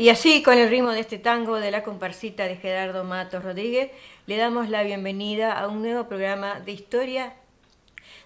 Y así, con el ritmo de este tango de la comparsita de Gerardo Matos Rodríguez, le damos la bienvenida a un nuevo programa de historia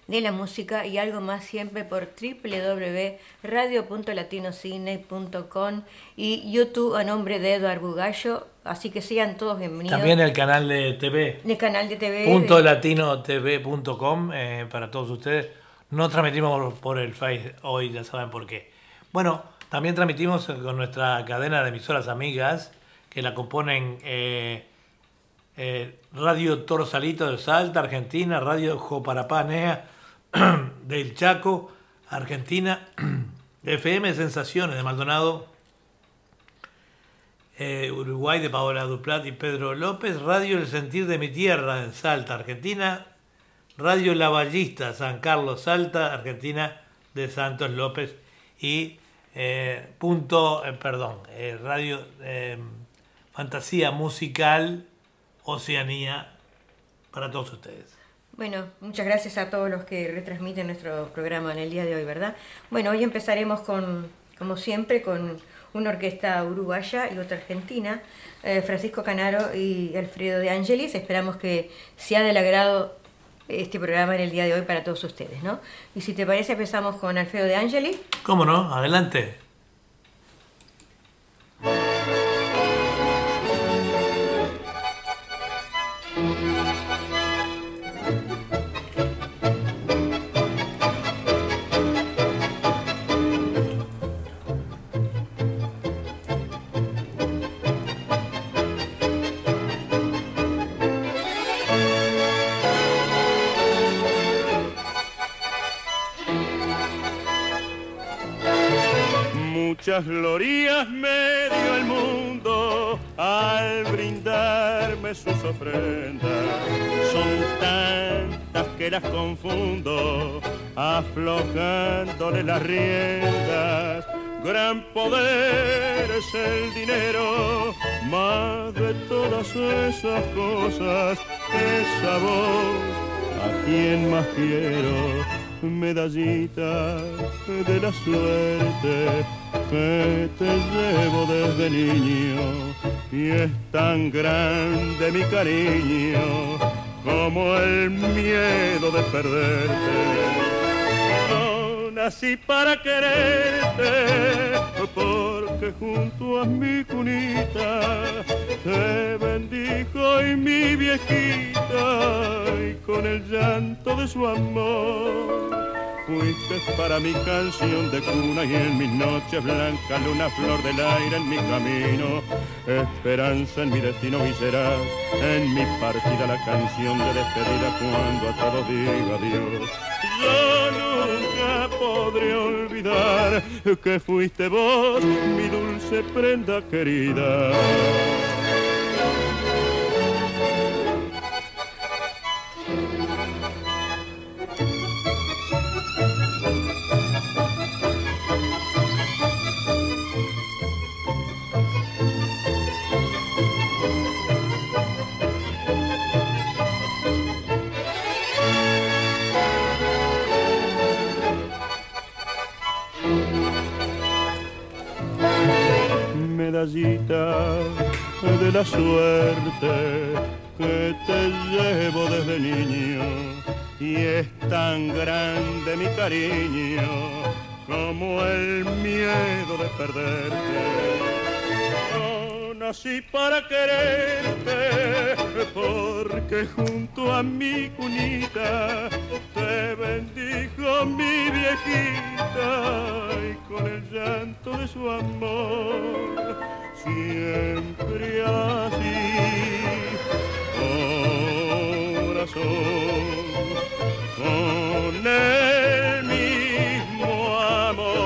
de la música y algo más siempre por www.radio.latinocine.com y YouTube a nombre de Eduardo Bugallo. Así que sean todos bienvenidos. También el canal de TV. El canal de TV. Punto latinotv.com eh, para todos ustedes. No transmitimos por el Face hoy, ya saben por qué. Bueno, también transmitimos con nuestra cadena de emisoras amigas que la componen eh, eh, Radio Torsalito de Salta, Argentina, Radio Joparapanea del Chaco, Argentina, FM Sensaciones de Maldonado, eh, Uruguay de Paola Duplat y Pedro López, Radio El Sentir de mi Tierra en Salta, Argentina, Radio La Ballista, San Carlos, Salta, Argentina, de Santos López y eh, punto, eh, perdón, eh, Radio Fantasía Musical Oceanía para todos ustedes. Bueno, muchas gracias a todos los que retransmiten nuestro programa en el día de hoy, ¿verdad? Bueno, hoy empezaremos con, como siempre, con una orquesta uruguaya y otra argentina, Francisco Canaro y Alfredo de Angelis. Esperamos que sea del agrado este programa en el día de hoy para todos ustedes, ¿no? Y si te parece, empezamos con Alfredo de Angeli. ¿Cómo no? Adelante. Muchas glorias me dio el mundo al brindarme sus ofrendas. Son tantas que las confundo, aflojándole las riendas. Gran poder es el dinero, más de todas esas cosas, esa voz a quien más quiero medallita de la suerte que te llevo desde niño y es tan grande mi cariño como el miedo de perderte. No nací para quererte porque junto a mi cunita te bendijo y mi viejita y con el llanto de su amor Fuiste para mi canción de cuna y en mis noches blancas luna flor del aire en mi camino, esperanza en mi destino y serás en mi partida la canción de despedida cuando a todos diga adiós. Yo nunca podré olvidar que fuiste vos, mi dulce prenda querida. De la suerte que te llevo desde niño y es tan grande mi cariño como el miedo de perderte. No nací para quererte porque junto a mi cunita te bendijo mi viejita y con el llanto de su amor siempre así, corazón, con el mismo amor.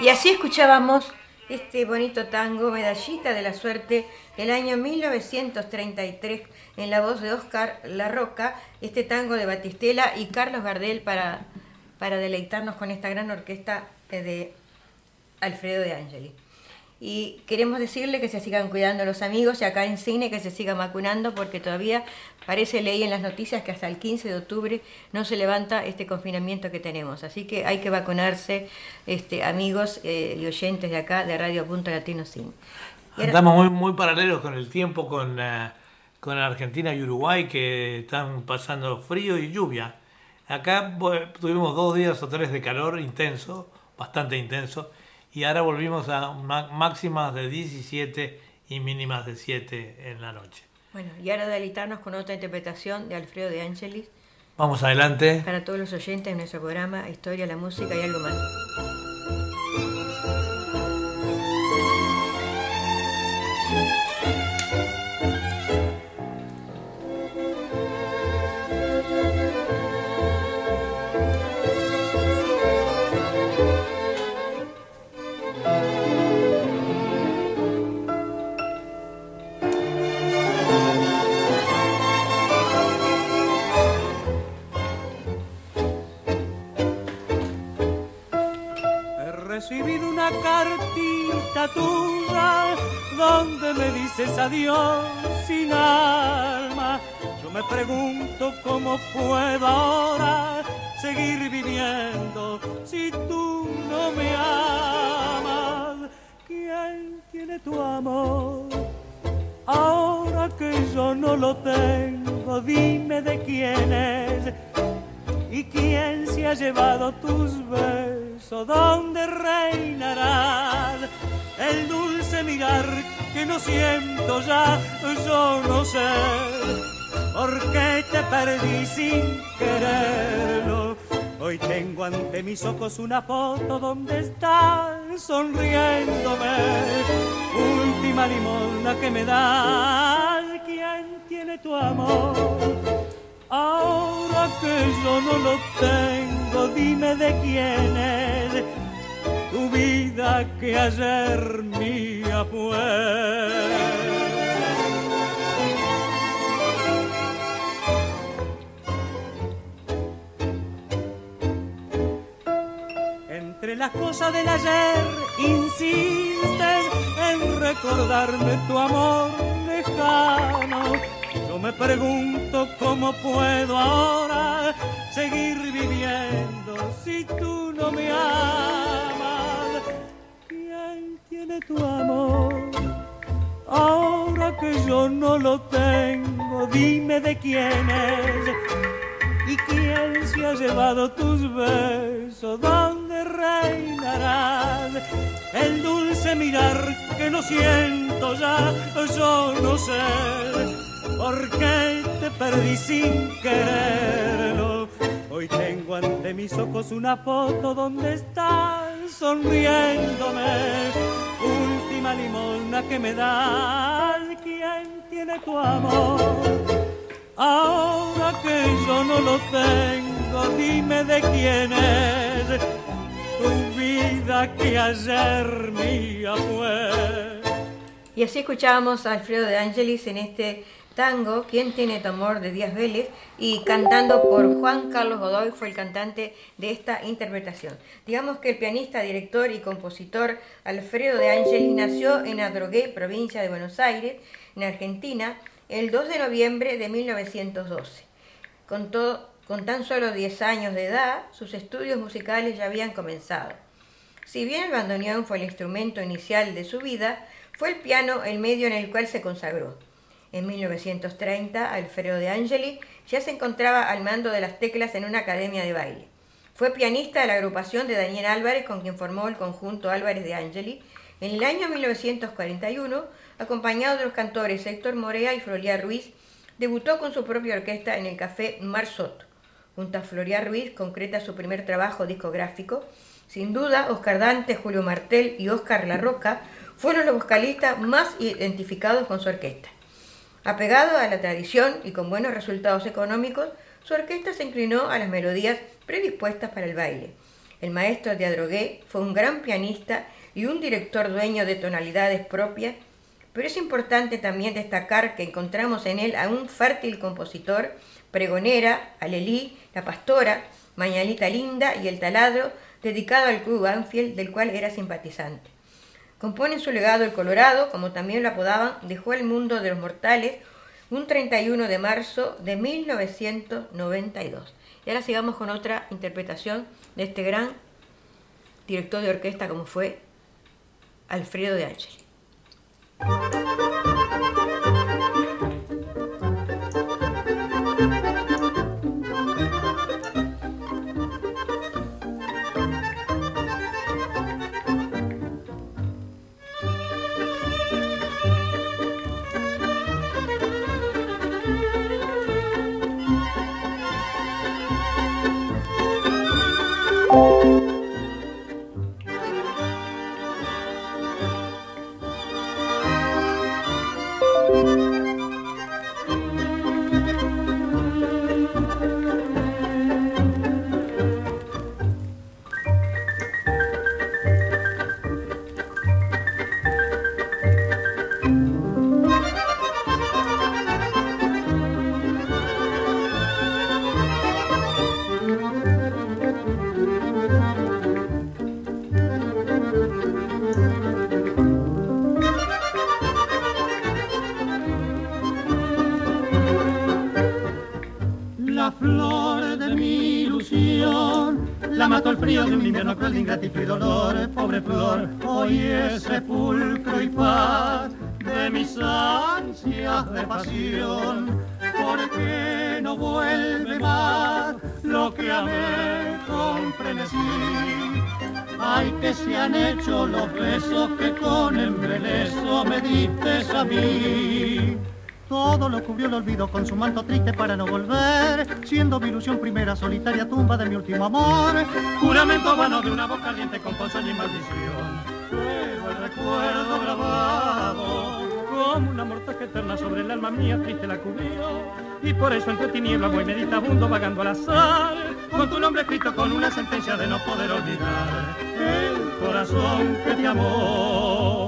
Y así escuchábamos este bonito tango, Medallita de la Suerte, el año 1933, en la voz de Oscar La Roca, este tango de Batistela y Carlos Gardel para, para deleitarnos con esta gran orquesta de Alfredo de Angeli. y queremos decirle que se sigan cuidando los amigos y acá en cine que se sigan vacunando porque todavía parece leí en las noticias que hasta el 15 de octubre no se levanta este confinamiento que tenemos. Así que hay que vacunarse, este, amigos eh, y oyentes de acá de Radio Punto Latino Cine. Estamos muy, muy paralelos con el tiempo con, eh, con Argentina y Uruguay que están pasando frío y lluvia. Acá tuvimos dos días o tres de calor intenso, bastante intenso, y ahora volvimos a máximas de 17 y mínimas de 7 en la noche. Bueno, y ahora deleitarnos con otra interpretación de Alfredo de Angelis. Vamos adelante. Para todos los oyentes de nuestro programa Historia, la música y algo más. Cartita tuya donde me dices adiós sin alma. Yo me pregunto cómo puedo ahora seguir viviendo si tú no me amas. ¿Quién tiene tu amor? Ahora que yo no lo tengo, dime de quién es y quién se ha llevado tus besos donde reinará el dulce mirar que no siento ya, yo no sé por qué te perdí sin quererlo. Hoy tengo ante mis ojos una foto donde estás sonriéndome. Última limosna que me das, ¿quién tiene tu amor? Ahora que yo no lo tengo, dime de quién es tu vida que ayer mía fue. Entre las cosas del ayer insistes en recordarme tu amor lejano me pregunto cómo puedo ahora seguir viviendo si tú no me amas. ¿Quién tiene tu amor? Ahora que yo no lo tengo, dime de quién es. ¿Y quién se ha llevado tus besos? ¿Dónde reinarás? El dulce mirar que no siento ya, yo no sé porque te perdí sin quererlo. Hoy tengo ante mis ojos una foto donde estás sonriéndome. Última limosna que me das, ¿quién tiene tu amor? Ahora que yo no lo tengo, dime de quién es tu vida que ayer mía fue. Y así escuchábamos a Alfredo de Angelis en este tango, ¿Quién tiene tu amor? de Díaz Vélez y cantando por Juan Carlos Godoy fue el cantante de esta interpretación. Digamos que el pianista, director y compositor Alfredo de Ángeles nació en Adrogué, provincia de Buenos Aires, en Argentina, el 2 de noviembre de 1912. Con, tan solo 10 años de edad, sus estudios musicales ya habían comenzado. Si bien el bandoneón fue el instrumento inicial de su vida, fue el piano el medio en el cual se consagró. En 1930, Alfredo de Angeli ya se encontraba al mando de las teclas en una academia de baile. Fue pianista de la agrupación de Daniel Álvarez, con quien formó el conjunto Álvarez de Angeli. En el año 1941, acompañado de los cantores Héctor Morea y Floria Ruiz, debutó con su propia orquesta en el Café Marsot. Junto a Floria Ruiz concreta su primer trabajo discográfico. Sin duda, Oscar Dante, Julio Martel y Oscar La Roca fueron los vocalistas más identificados con su orquesta. Apegado a la tradición y con buenos resultados económicos, su orquesta se inclinó a las melodías predispuestas para el baile. El maestro de Adrogué fue un gran pianista y un director dueño de tonalidades propias, pero es importante también destacar que encontramos en él a un fértil compositor, pregonera, Alelí, La Pastora, Mañalita Linda y El Taladro, dedicado al club Anfield del cual era simpatizante. Compone su legado el Colorado, como también lo apodaban, dejó el mundo de los mortales un 31 de marzo de 1992. Y ahora sigamos con otra interpretación de este gran director de orquesta como fue Alfredo de Angeli. ingratitud y dolor, pobre flor, hoy es sepulcro y paz de mis ansias de pasión, porque no vuelve más lo que amé con frenesí. Ay, que se han hecho los besos que con embeleso me diste a mí. Todo lo cubrió el olvido con su manto triste para no volver, siendo mi ilusión primera solitaria tumba de mi último amor. Juramento vano de una voz caliente con ponzoña y maldición. Pero el recuerdo grabado como una mortaja eterna sobre el alma mía triste la cubrió. Y por eso entre tinieblas voy meditabundo vagando al azar, con tu nombre escrito con una sentencia de no poder olvidar el corazón que te amó.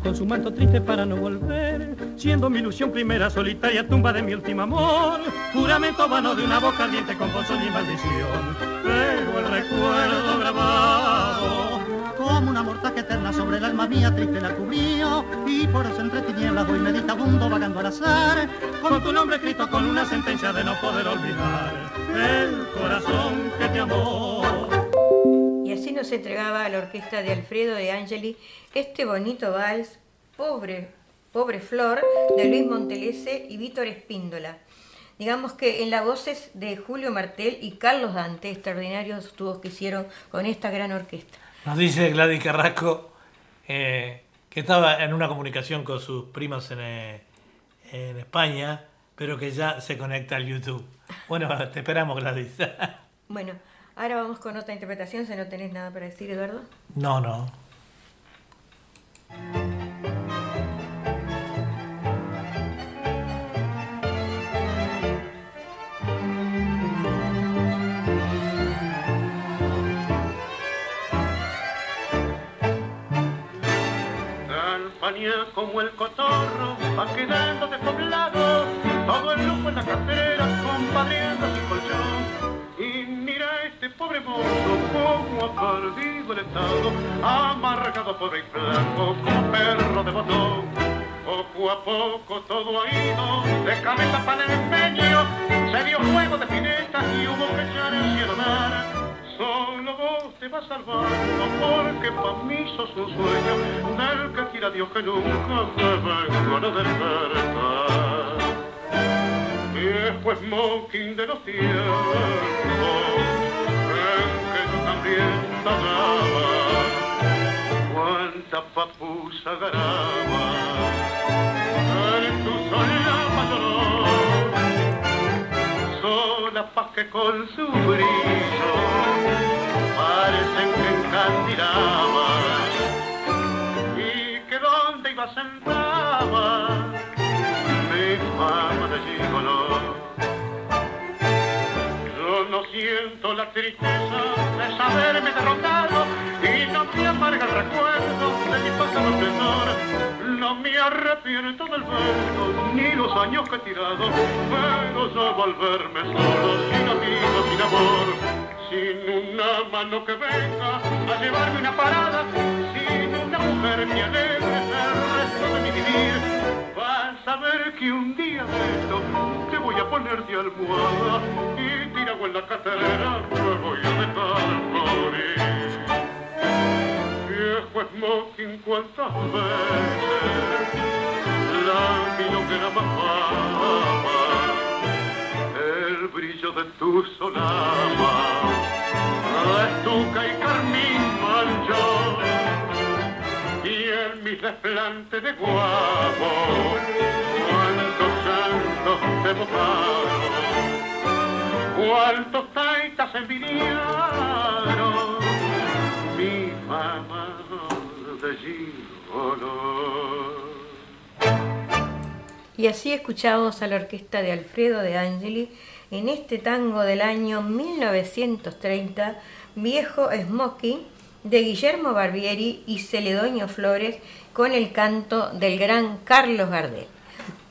Con su manto triste para no volver, siendo mi ilusión primera solitaria tumba de mi último amor, juramento vano de una voz ardiente con bolsón y maldición, pero el recuerdo grabado. Como una mortaja eterna sobre el alma mía triste la cubrió y por eso entre tinieblas voy meditabundo vagando al azar. Con tu nombre escrito con una sentencia de no poder olvidar el corazón que te amó nos entregaba a la orquesta de Alfredo de Angeli este bonito vals, Pobre, Pobre Flor, de Luis Montelese y Víctor Espíndola. Digamos que en las voces de Julio Martel y Carlos Dante, extraordinarios tubos que hicieron con esta gran orquesta. Nos dice Gladys Carrasco eh, que estaba en una comunicación con sus primos en, eh, en España, pero que ya se conecta al YouTube. Bueno, te esperamos, Gladys. bueno, ahora vamos con otra interpretación, si no tenés nada para decir, Eduardo. No, no. como el cotorro va quedando despoblado, todo el lujo en la cartera, compadriendo sin colchón. Pobre mozo como ha perdido el estado, amargado pobre y blanco como perro de botón. Poco a poco todo ha ido, de cabeza para el empeño, se dio juego de pinetas y hubo que echar el cielo dar. Solo vos te vas salvando porque pa' mí sos un sueño del que quiera Dios que nunca me venga a despertar. Viejo smoking de los tiempos también cuánta papusa garaba en tu solapa lloró sola pa' que con su brillo parecen que encandilaba. Y que donde iba sentaba mi fama de gigolo yo no siento la tristeza de saberme derrotado y no me amarga el recuerdo de mi pasado esplendor. No me arrepiento del verbo ni los años que he tirado, pero yo al verme solo, sin amigos, sin amor, sin una mano que venga a llevarme una parada, sin una mujer que alegre el resto de mi vivir saber que un día de esto te voy a poner de almohada y tirado en la cartera me voy a dejar morir. Viejo smoking cuántas veces la milonguera mamá el brillo de tu solama, estuca y carmín mi fama de gigolo y así escuchamos a la orquesta de Alfredo de Angeli en este tango del año 1930, Viejo Smoking, de Guillermo Barbieri y Celedoño Flores con el canto del gran Carlos Gardel.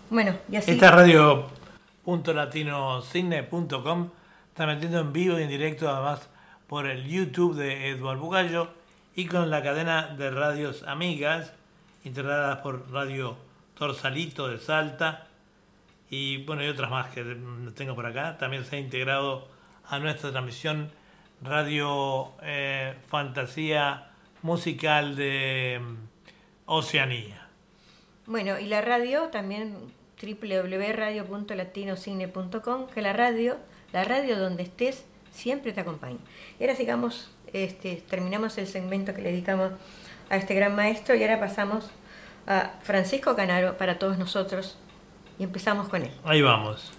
Bueno, y así... Esta radio.latinocine.com está metiendo en vivo y en directo además por el YouTube de Eduardo Bugallo y con la cadena de radios amigas integradas por Radio Torsalito de Salta y bueno y otras más que tengo por acá. También se ha integrado a nuestra transmisión Radio eh, Fantasía Musical de mm, Oceanía. Bueno, y la radio también www.radio.latinocine.com, que la radio, la radio donde estés, siempre te acompaña. Y ahora sigamos, este, terminamos el segmento que le dedicamos a este gran maestro y ahora pasamos a Francisco Canaro para todos nosotros y empezamos con él. Ahí vamos.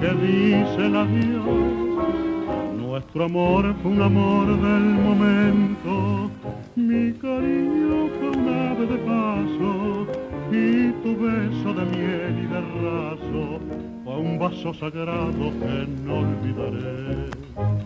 Que dicen adiós. Nuestro amor fue un amor del momento, mi cariño fue un ave de paso y tu beso de miel y de raso fue un vaso sagrado que no olvidaré.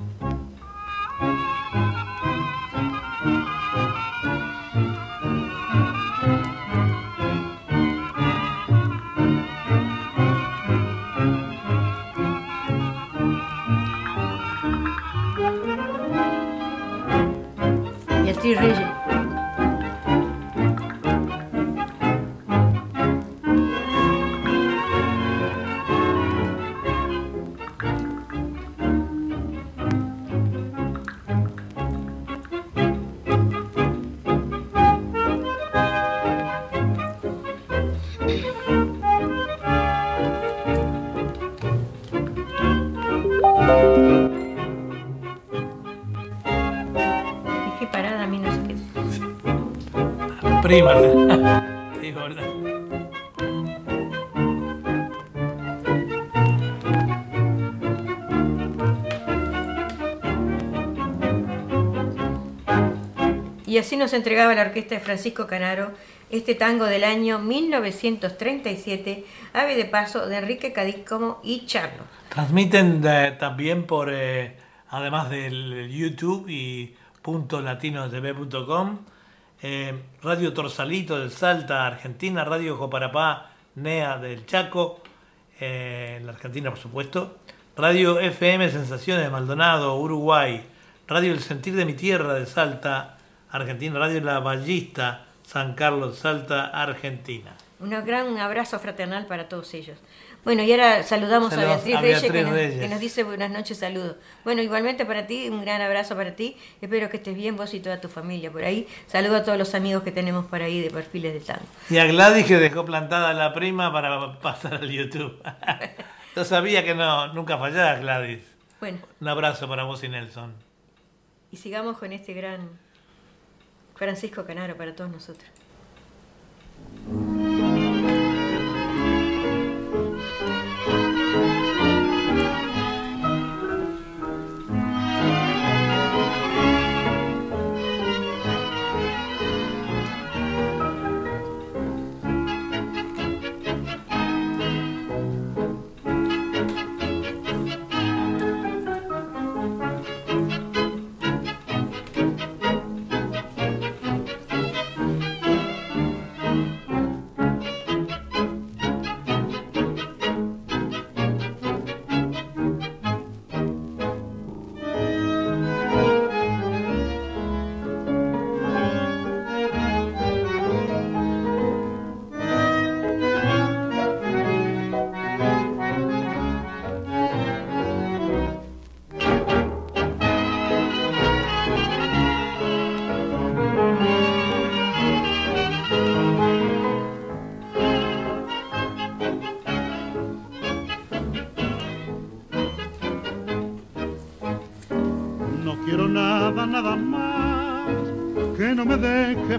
Y así nos entregaba la orquesta de Francisco Canaro este tango del año 1937, Ave de Paso de Enrique Cadícomo y Charlo. Transmiten también por eh, además del YouTube y .latinotv.com, eh, Radio Torsalito del Salta, Argentina, Radio Joparapá, NEA del Chaco, eh, en la Argentina por supuesto, Radio FM Sensaciones de Maldonado, Uruguay, Radio El Sentir de mi Tierra de Salta, Argentina, Radio La Ballista, San Carlos, Salta, Argentina. Un gran abrazo fraternal para todos ellos. Bueno, y ahora saludamos a Beatriz, Reyes, que nos, dice buenas noches, saludos. Bueno, igualmente para ti, un gran abrazo para ti. Espero que estés bien vos y toda tu familia por ahí. Saludo a todos los amigos que tenemos por ahí de perfiles de tango. Y a Gladys que dejó plantada la prima para pasar al YouTube. Yo sabía que no, nunca fallaba Gladys. Bueno. Un abrazo para vos y Nelson. Y sigamos con este gran Francisco Canaro para todos nosotros.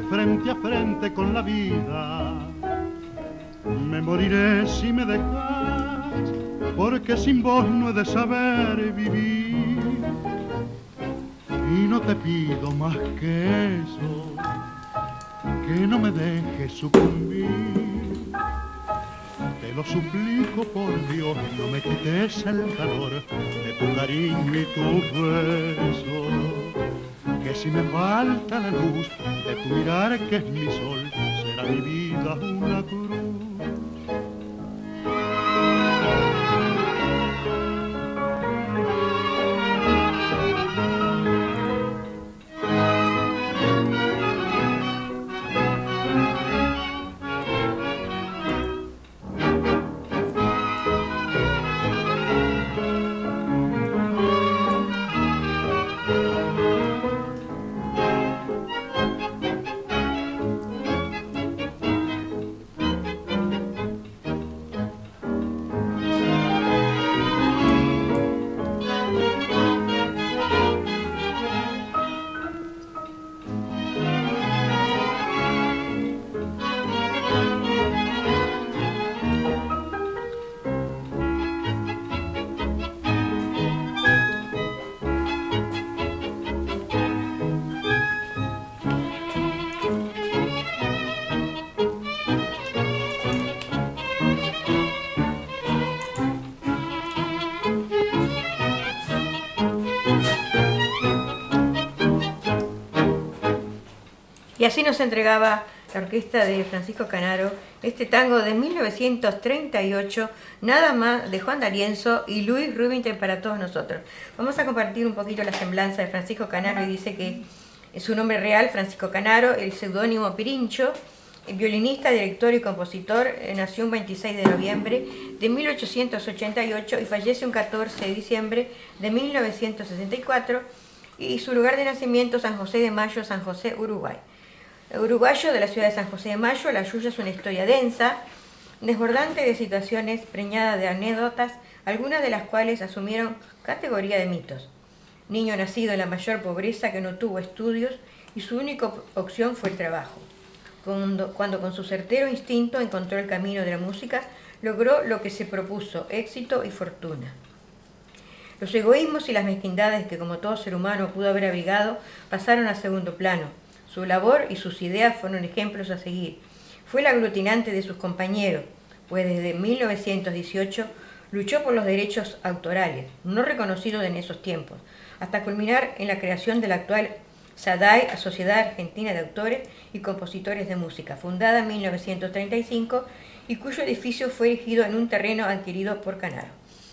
Frente a frente con la vida. Me moriré si me dejas, porque sin vos no he de saber vivir. Y no te pido más que eso, que no me dejes sucumbir. Te lo suplico por Dios, no me quites el calor de tu cariño y tu beso que si me falta la luz de tu mirar que es mi sol, será mi vida una cruz. Y así nos entregaba la orquesta de Francisco Canaro este tango de 1938, nada más de Juan D'Arienzo y Luis Rubinstein para todos nosotros. Vamos a compartir un poquito la semblanza de Francisco Canaro y dice que su nombre real, Francisco Canaro, el seudónimo Pirincho, violinista, director y compositor, eh, nació un 26 de noviembre de 1888 y fallece un 14 de diciembre de 1964 y su lugar de nacimiento San José de Mayo, San José, Uruguay uruguayo de la ciudad de San José de Mayo, la suya es una historia densa, desbordante de situaciones preñadas de anécdotas, algunas de las cuales asumieron categoría de mitos. Niño nacido en la mayor pobreza que no tuvo estudios y su única opción fue el trabajo. Cuando, cuando con su certero instinto encontró el camino de la música, logró lo que se propuso, éxito y fortuna. Los egoísmos y las mezquindades que como todo ser humano pudo haber abrigado pasaron a segundo plano su labor y sus ideas fueron ejemplos a seguir. Fue el aglutinante de sus compañeros, pues desde 1918 luchó por los derechos autorales, no reconocidos en esos tiempos, hasta culminar en la creación de la actual SADAI, Sociedad Argentina de Autores y Compositores de Música, fundada en 1935 y cuyo edificio fue erigido en un terreno adquirido por Canaro.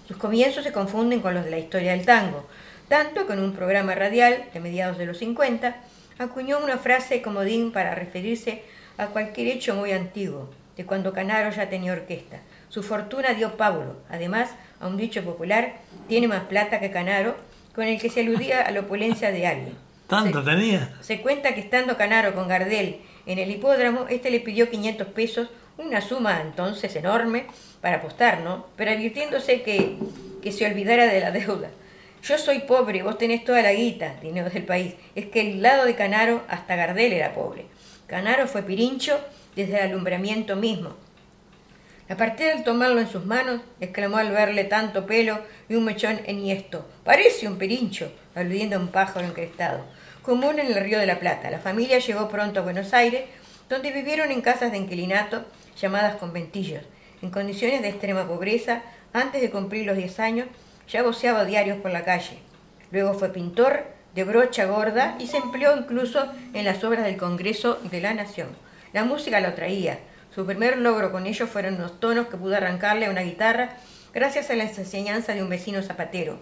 Sus comienzos se confunden con los de la historia del tango, tanto en un programa radial de mediados de los 50 acuñó una frase comodín para referirse a cualquier hecho muy antiguo, de cuando Canaro ya tenía orquesta. Su fortuna dio Pablo, además, a un dicho popular, tiene más plata que Canaro, con el que se aludía a la opulencia de alguien. ¿Tanto tenía? Se cuenta que estando Canaro con Gardel en el hipódromo, este le pidió 500 pesos, una suma entonces enorme, para apostar, ¿no? Pero advirtiéndose que, que se olvidara de la deuda. Yo soy pobre, vos tenés toda la guita, dinero del país. Es que el lado de Canaro hasta Gardel era pobre. Canaro fue pirincho desde el alumbramiento mismo. La partida al tomarlo en sus manos, exclamó al verle tanto pelo y un mechón enhiesto. Parece un pirincho, aludiendo a un pájaro encrestado. Común en el Río de la Plata. La familia llegó pronto a Buenos Aires, donde vivieron en casas de inquilinato llamadas conventillos, en condiciones de extrema pobreza. Antes de cumplir los 10 años, ya voceaba diarios por la calle. Luego fue pintor de brocha gorda y se empleó incluso en las obras del Congreso de la Nación. La música lo traía. Su primer logro con ello fueron los tonos que pudo arrancarle a una guitarra gracias a la enseñanza de un vecino zapatero.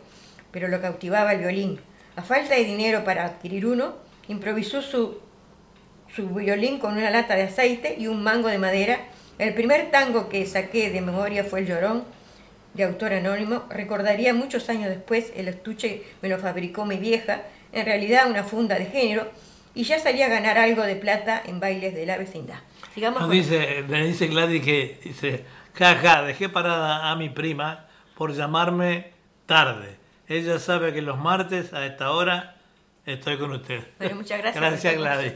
Pero lo cautivaba el violín. A falta de dinero para adquirir uno, improvisó su, su violín con una lata de aceite y un mango de madera. El primer tango que saqué de memoria fue El Llorón, de autor anónimo, recordaría muchos años después, el estuche me lo fabricó mi vieja, en realidad una funda de género, y ya salía a ganar algo de plata en bailes de la vecindad. Sigamos Nos dice, me dice Gladys que dice, jaja, dejé parada a mi prima por llamarme tarde. Ella sabe que los martes a esta hora estoy con usted. Bueno, muchas gracias. gracias Gladys.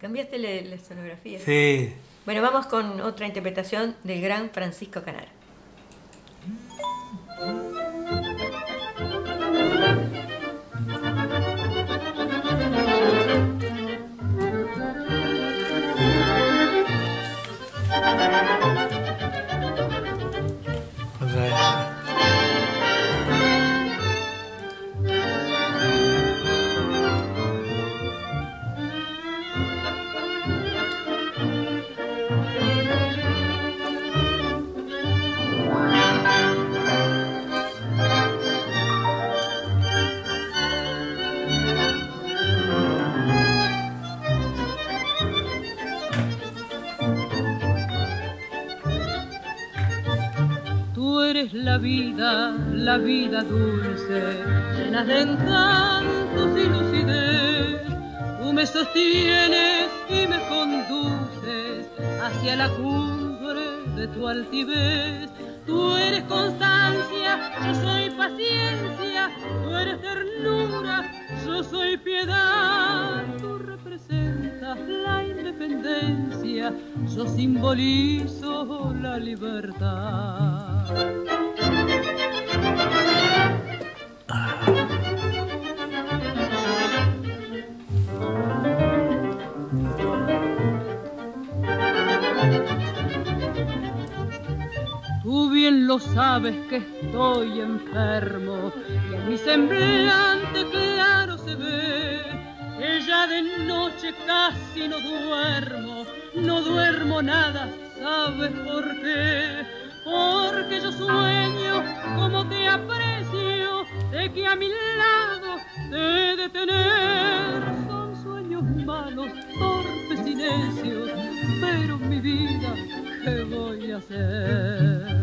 Cambiaste la, la sonografía. Sí. Bueno, vamos con otra interpretación del gran Francisco Canaro. La vida dulce, llena de encantos y lucidez. Tú me sostienes y me conduces hacia la cumbre de tu altivez. Tú eres constancia, yo soy paciencia, tú eres ternura, yo soy piedad. Tú representas la independencia, yo simbolizo la libertad. Sabes que estoy enfermo y en mi semblante claro se ve que ya de noche casi no duermo, no duermo nada, ¿sabes por qué? Porque yo sueño como te aprecio, de que a mi lado te de tener. Son sueños malos, torpes y pero mi vida ¿qué voy a hacer?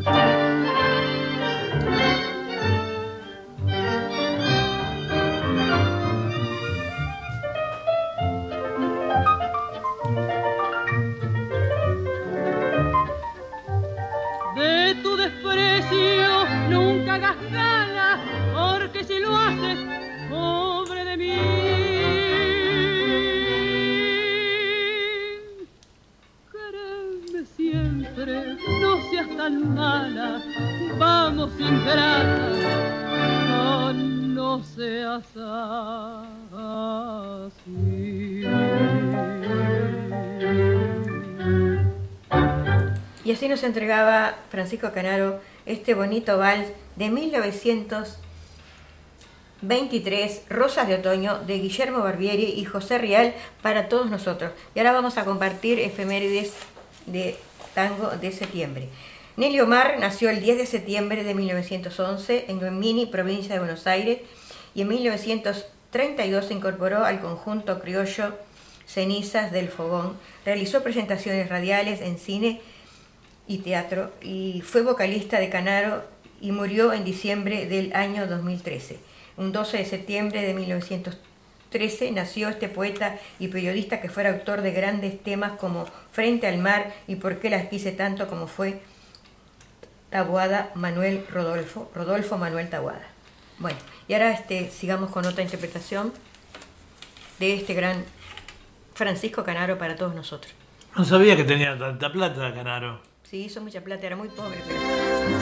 Vamos ingrata, no. Y así nos entregaba Francisco Canaro este bonito vals de 1900 23, Rosas de Otoño, de Guillermo Barbieri y José Rial para todos nosotros. Y ahora vamos a compartir efemérides de tango de septiembre. Nelly Omar nació el 10 de septiembre de 1911 en Guemini, provincia de Buenos Aires, y en 1932 se incorporó al conjunto criollo Cenizas del Fogón. Realizó presentaciones radiales en cine y teatro y fue vocalista de Canaro y murió en diciembre del año 2013. Un 12 de septiembre de 1913 nació este poeta y periodista que fuera autor de grandes temas como Frente al mar y Por qué las quise tanto como fue Tabuada Manuel Rodolfo, Rodolfo Manuel Tabuada. Bueno, y ahora este, sigamos con otra interpretación de este gran Francisco Canaro para todos nosotros. No sabía que tenía tanta plata, Canaro. Sí, hizo mucha plata, era muy pobre, pero...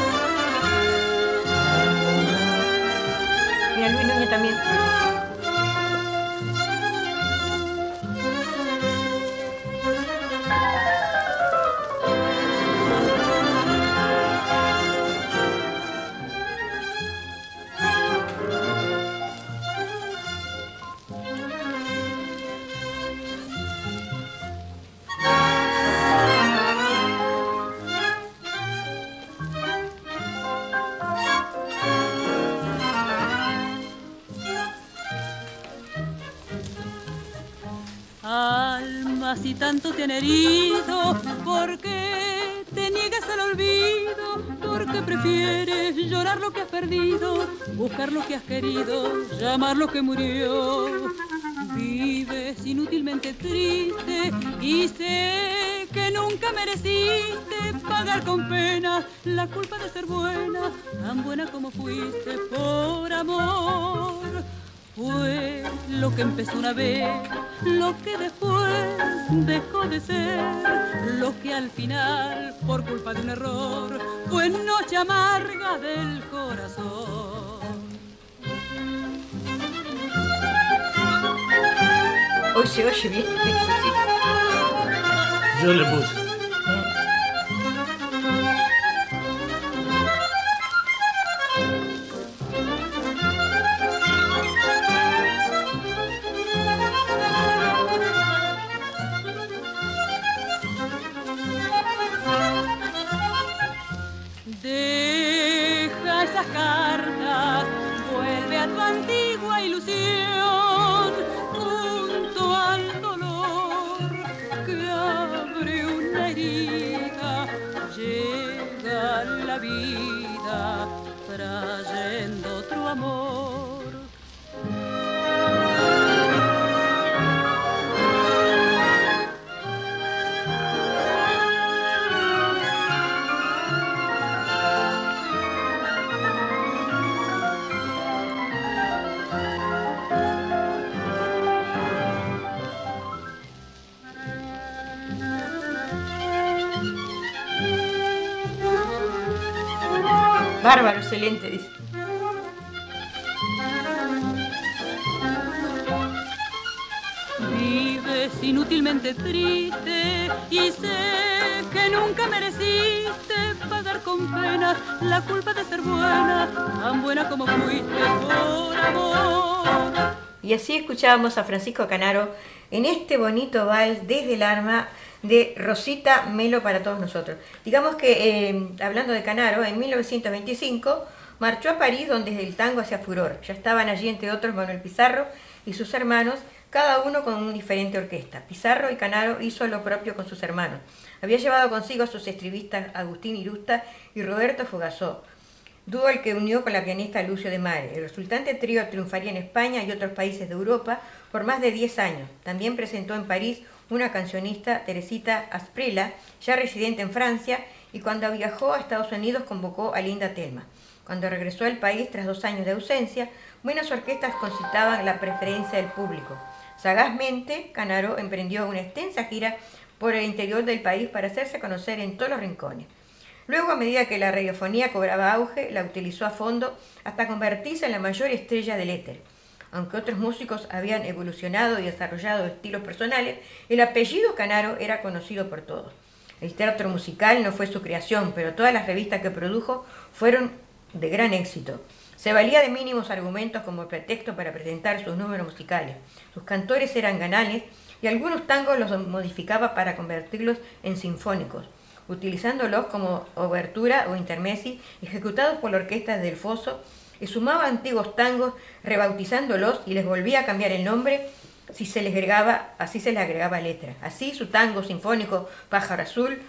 herido, ¿por qué te niegas al olvido? ¿Por qué prefieres llorar lo que has perdido, buscar lo que has querido, llamar lo que murió? Vives inútilmente triste y sé que nunca mereciste pagar con pena la culpa de ser buena, tan buena como fuiste por amor. Fue lo que empezó una vez, lo que después dejó de ser, lo que al final, por culpa de un error, fue noche amarga del corazón. Hoy se oye bien. sí. Yo le puse. Escuchábamos a Francisco Canaro en este bonito vals desde el arma de Rosita Melo para todos nosotros. Digamos que, eh, hablando de Canaro, en 1925 marchó a París donde el tango hacía furor. Ya estaban allí, entre otros, Manuel Pizarro y sus hermanos, cada uno con una diferente orquesta. Pizarro y Canaro hizo lo propio con sus hermanos. Había llevado consigo a sus estribistas Agustín Irusta y Roberto Fogazó, dúo al que unió con la pianista Lucio de Mare. El resultante trío triunfaría en España y otros países de Europa por más de 10 años. También presentó en París una cancionista, Teresita Asprela, ya residente en Francia, y cuando viajó a Estados Unidos convocó a Linda Telma. Cuando regresó al país tras dos años de ausencia, buenas orquestas concitaban la preferencia del público. Sagazmente, Canaro emprendió una extensa gira por el interior del país para hacerse conocer en todos los rincones. Luego, a medida que la radiofonía cobraba auge, la utilizó a fondo hasta convertirse en la mayor estrella del éter. Aunque otros músicos habían evolucionado y desarrollado estilos personales, el apellido Canaro era conocido por todos. El teatro musical no fue su creación, pero todas las revistas que produjo fueron de gran éxito. Se valía de mínimos argumentos como pretexto para presentar sus números musicales. Sus cantores eran ganales y algunos tangos los modificaba para convertirlos en sinfónicos, utilizándolos como obertura o intermessi ejecutados por la orquesta del Foso y sumaba antiguos tangos rebautizándolos y les volvía a cambiar el nombre si se les agregaba, así se les agregaba letra. Así su tango sinfónico Pájaro Azul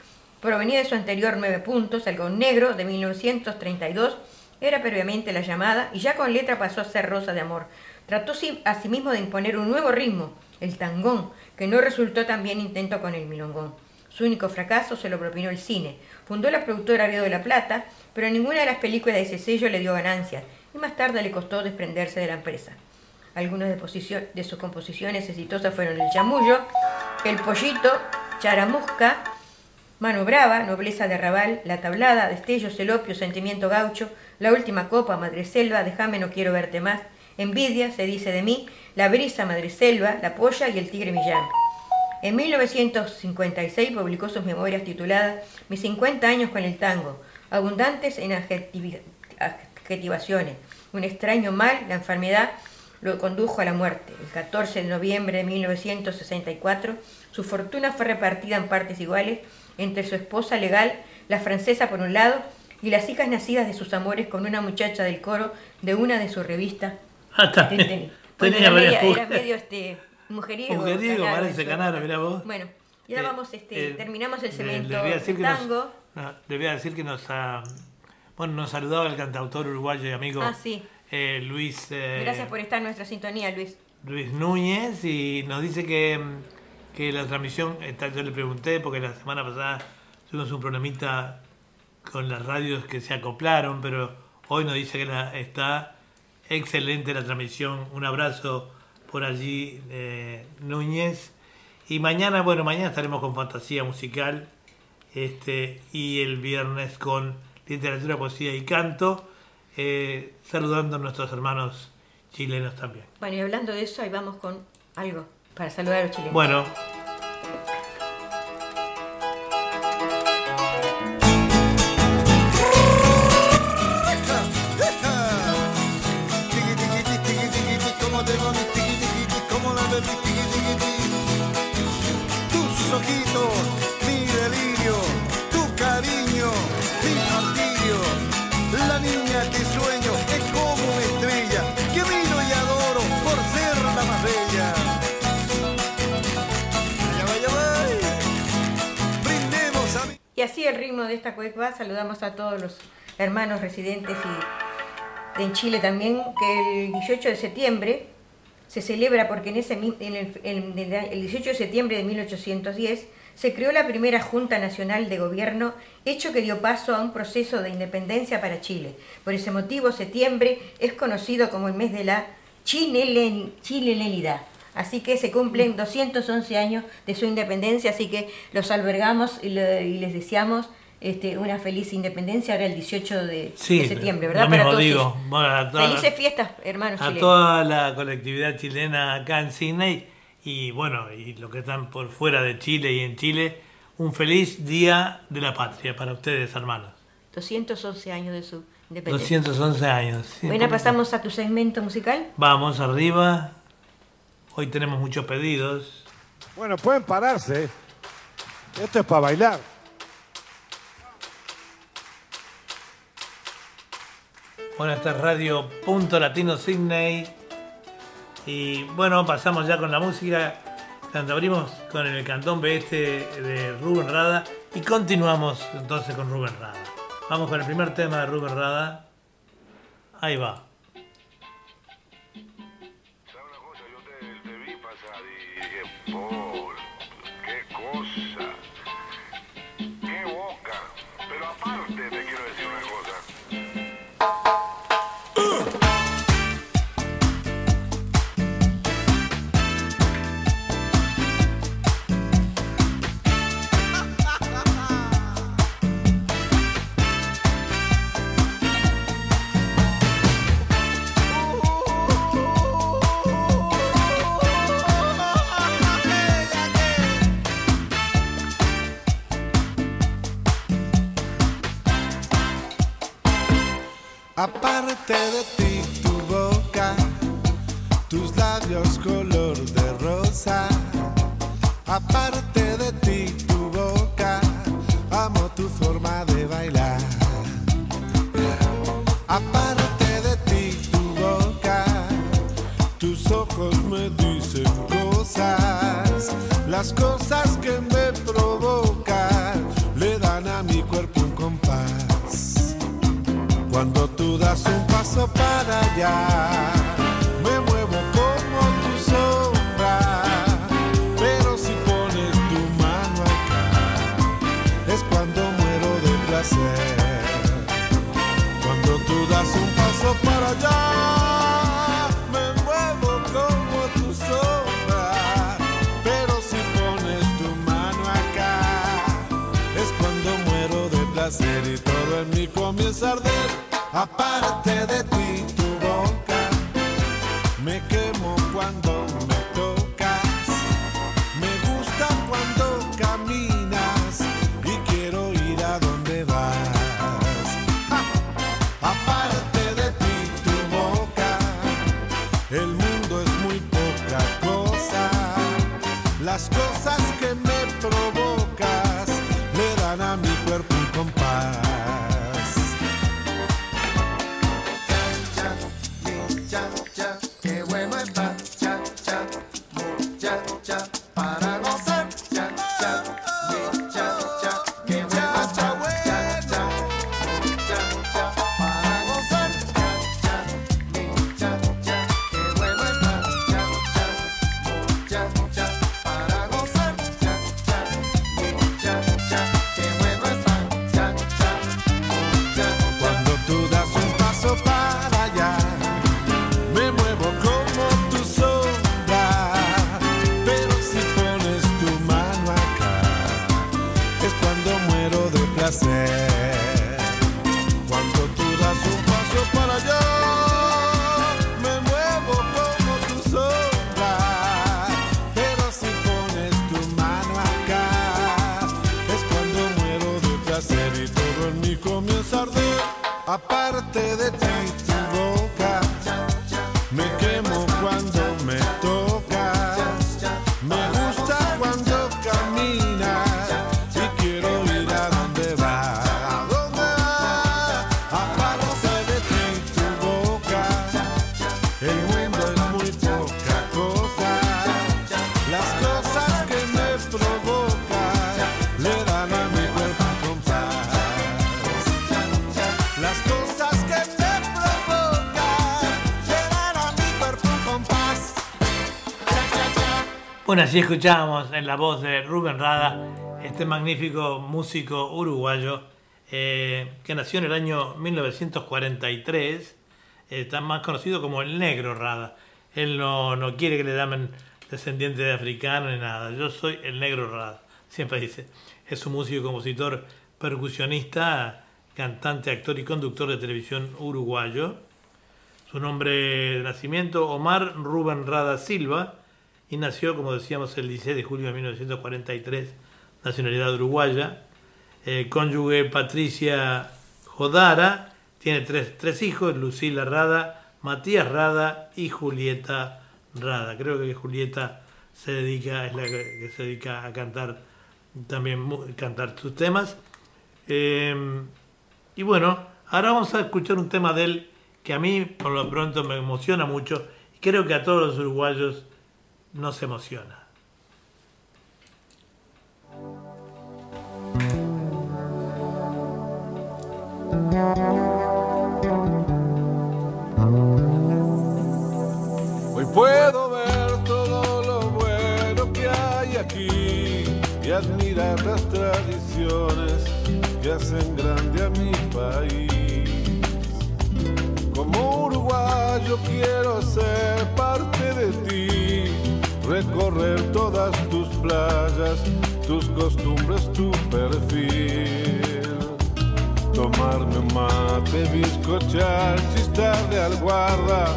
provenía de su anterior nueve puntos, algo negro de 1932, era previamente la llamada y ya con letra pasó a ser Rosa de Amor. Trató asimismo de imponer un nuevo ritmo, el tangón, que no resultó tan bien intento con el milongón. Su único fracaso se lo propinó el cine. Fundó la productora Río de la Plata, pero ninguna de las películas de ese sello le dio ganancias y más tarde le costó desprenderse de la empresa. Algunas de, sus composiciones exitosas fueron El Chamullo, El Pollito, Charamusca, Mano Brava, Nobleza de Arrabal, La Tablada, Destellos, El Opio, Sentimiento Gaucho, La Última Copa, Madre Selva, Déjame no quiero verte más, Envidia, se dice de mí, La Brisa, Madre Selva, La Polla y El Tigre Millán. En 1956 publicó sus memorias tituladas Mis 50 años con el tango, abundantes en adjetivaciones. Un extraño mal, la enfermedad, lo condujo a la muerte. El 14 de noviembre de 1964, su fortuna fue repartida en partes iguales entre su esposa legal, la francesa por un lado, y las hijas nacidas de sus amores con una muchacha del coro de una de sus revistas. Ah, también. Tenía era, era medio este, mujeriego. Mujeriego, parece canaro, mirá vos. Bueno, ya Eh, vamos, este, eh, terminamos el cemento le voy a decir de que nos- tango. No, le voy a decir que nos ha, bueno, nos saludaba el cantautor uruguayo y amigo Ah, sí. eh, Luis, eh, Gracias por estar en nuestra sintonía, Luis. Luis Núñez y nos dice que, que la transmisión, está, yo le pregunté porque la semana pasada tuvimos un problemita con las radios que se acoplaron, pero hoy nos dice que la- está excelente la transmisión. Un abrazo por allí, eh, Núñez. Y mañana, bueno, mañana estaremos con fantasía musical este, y el viernes con literatura, poesía y canto, eh, saludando a nuestros hermanos chilenos también. Bueno, y hablando de eso, ahí vamos con algo para saludar a los chilenos. Bueno, Y así el ritmo de esta cueca, saludamos a todos los hermanos residentes y en Chile también, que el 18 de septiembre se celebra porque en ese en el, en el- el 18 de septiembre de 1810 se creó la primera Junta Nacional de Gobierno, hecho que dio paso a un proceso de independencia para Chile. Por ese motivo, septiembre es conocido como el mes de la chilenidad. Así que se cumplen 211 años de su independencia, así que los albergamos y, le- y les deseamos este, una feliz independencia ahora el 18 de, sí, de septiembre, ¿verdad? lo mismo Para todos digo. Bueno, a toda- Felices fiestas, hermanos a chilenos. toda la colectividad chilena acá en Sydney y bueno, y los que están por fuera de Chile y en Chile, un feliz día de la patria para ustedes, hermanos. 211 años de su independencia. 211 años. Bueno, pasamos a tu segmento musical. Vamos arriba. Hoy tenemos muchos pedidos. Bueno, pueden pararse. Esto es para bailar. Bueno, esta es Radio Punto Latino Sydney. Y bueno, pasamos ya con la música. Tanto abrimos con el cantón este de Rubén Rada y continuamos entonces con Rubén Rada. Vamos con el primer tema de Rubén Rada. Ahí va. De ti, tu boca, tus labios Cuando tú das un paso para allá, Aparte de ti, tu boca, me quemo cuando me tocas. Me gusta cuando caminas y quiero ir a donde vas. ¡Ja! Aparte de ti, tu boca, el mundo es muy poca cosa. Las cosas así escuchábamos en la voz de Rubén Rada, este magnífico músico uruguayo eh, que nació en el año 1943, eh, está más conocido como el Negro Rada. Él no, no quiere que le llamen descendiente de africano ni nada. Yo soy el Negro Rada, siempre dice. Es un músico, compositor, percusionista, cantante, actor y conductor de televisión uruguayo. Su nombre de nacimiento, Omar Rubén Rada Silva, y nació, como decíamos, el 16 de julio de 1943, nacionalidad uruguaya. Eh, cónyuge Patricia Jodara, tiene tres, tres hijos, Lucila Rada, Matías Rada y Julieta Rada. Creo que Julieta se dedica, es la que, se dedica a cantar también cantar sus temas. Eh, y bueno, ahora vamos a escuchar un tema de él que a mí por lo pronto me emociona mucho y creo que a todos los uruguayos nos emociona. Hoy puedo ver todo lo bueno que hay aquí y admirar las tradiciones que hacen grande a mi país. Como uruguayo quiero ser parte de ti, recorrer todas tus playas, tus costumbres, tu perfil. Tomarme un mate, bizcochar, chistar de alguarda,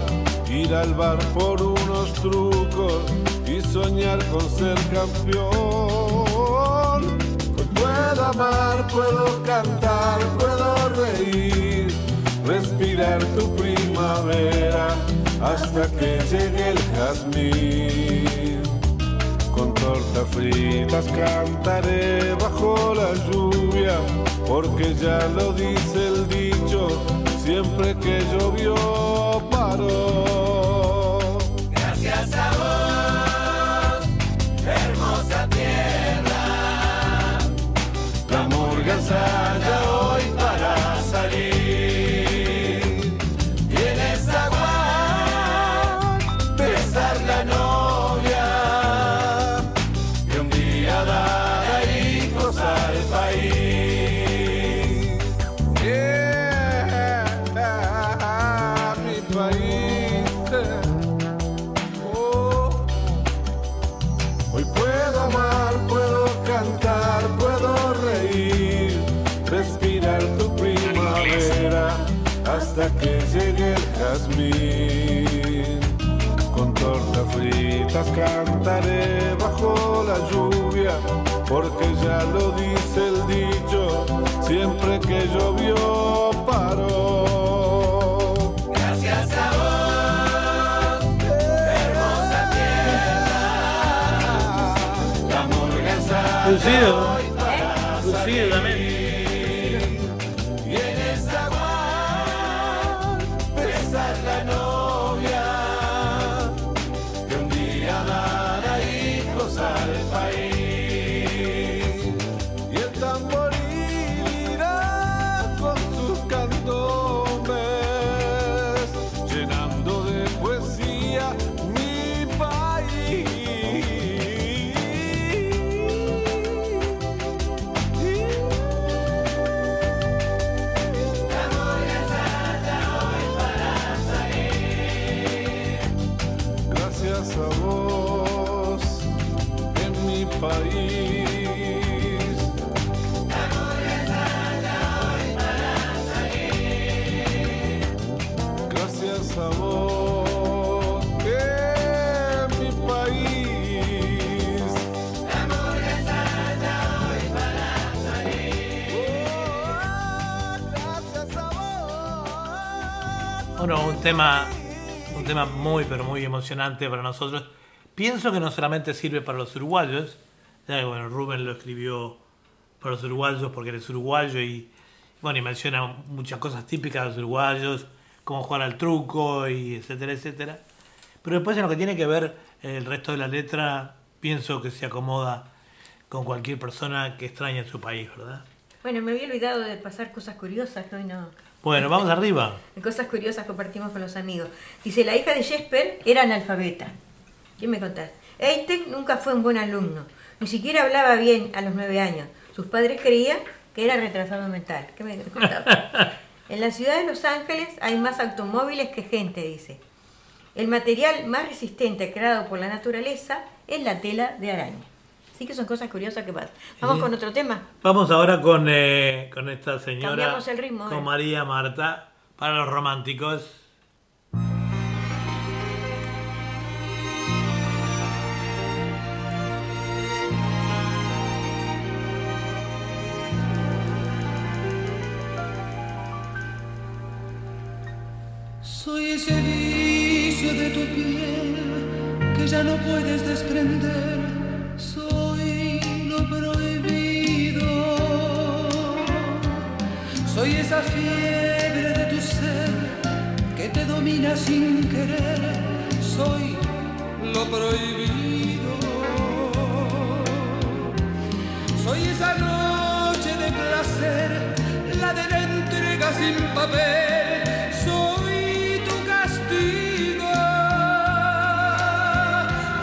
ir al bar por unos trucos y soñar con ser campeón. Puedo amar, puedo cantar, puedo reír, respirar tu primavera hasta que llegue el jazmín. Con tortas fritas cantaré bajo la lluvia, porque ya lo dice el dicho, siempre que llovió paró. Gracias a vos, hermosa tierra. La murga ensaya cantaré bajo la lluvia, porque ya lo dice el dicho, siempre que llovió paró. Gracias a vos, hermosa tierra. La un tema, un tema muy, pero muy emocionante para nosotros. Pienso que no solamente sirve para los uruguayos, ya que bueno, Rubén lo escribió para los uruguayos porque eres uruguayo y bueno, y menciona muchas cosas típicas de los uruguayos, como jugar al truco y etcétera, etcétera. Pero después en lo que tiene que ver el resto de la letra, pienso que se acomoda con cualquier persona que extraña su país, ¿verdad? Bueno, me había olvidado de pasar cosas curiosas que hoy no. Bueno, vamos arriba. Cosas curiosas compartimos con los amigos. Dice, la hija de Jesper era analfabeta. ¿Qué me contás? Eitek nunca fue un buen alumno. Ni siquiera hablaba bien a los nueve años. Sus padres creían que era retrasado mental. ¿Qué me contás? En la ciudad de Los Ángeles hay más automóviles que gente, dice. El material más resistente creado por la naturaleza es la tela de araña. Así que son cosas curiosas que pasan. Vamos Sí. con otro tema. Vamos ahora con, eh, con esta señora, Cambiamos el ritmo, con eh. María Marta, para los románticos. Soy ese vicio de tu piel que ya no puedes desprender. Esa fiebre de tu ser que te domina sin querer. Soy lo prohibido. Soy esa noche de placer, la de la entrega sin papel. Soy tu castigo.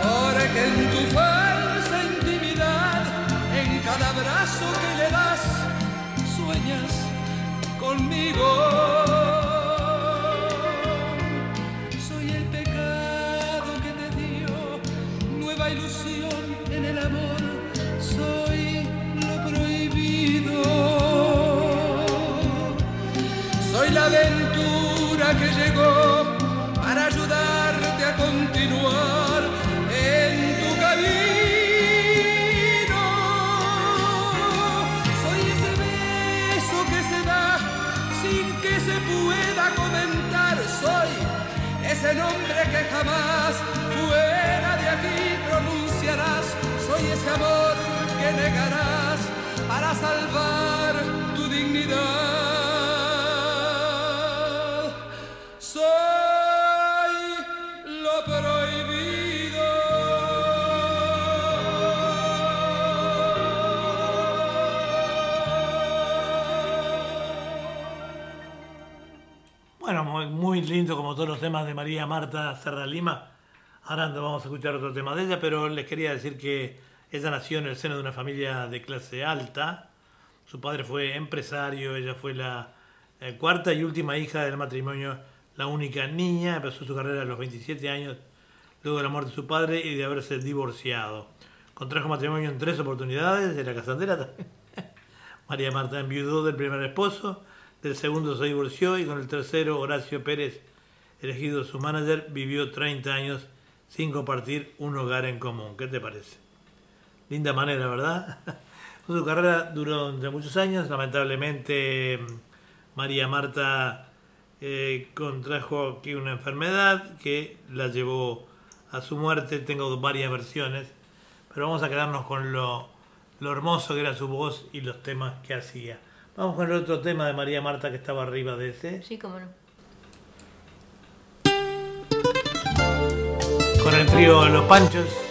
Porque en tu falsa intimidad, en cada abrazo que conmigo. Ese amor que negarás para salvar tu dignidad. Soy lo prohibido. Bueno, muy, lindo como todos los temas de María Marta Serra Lima. Ahora vamos a escuchar otro tema de ella, pero les quería decir que ella nació en el seno de una familia de clase alta. Su padre fue empresario, ella fue la eh, cuarta y última hija del matrimonio, la única niña. Empezó su carrera a los 27 años, luego de la muerte de su padre y de haberse divorciado. Contrajo matrimonio en tres oportunidades, era casandera. María Marta enviudó del primer esposo, del segundo se divorció y con el tercero, Horacio Pérez, elegido su manager, vivió 30 años sin compartir un hogar en común. ¿Qué te parece? Linda manera, ¿verdad? Su carrera duró entre muchos años. Lamentablemente, María Marta eh, contrajo aquí una enfermedad que la llevó a su muerte. Tengo varias versiones, pero vamos a quedarnos con lo, lo hermoso que era su voz y los temas que hacía. Vamos con el otro tema de María Marta que estaba arriba de ese. Sí, cómo no. Con el trío Los Panchos.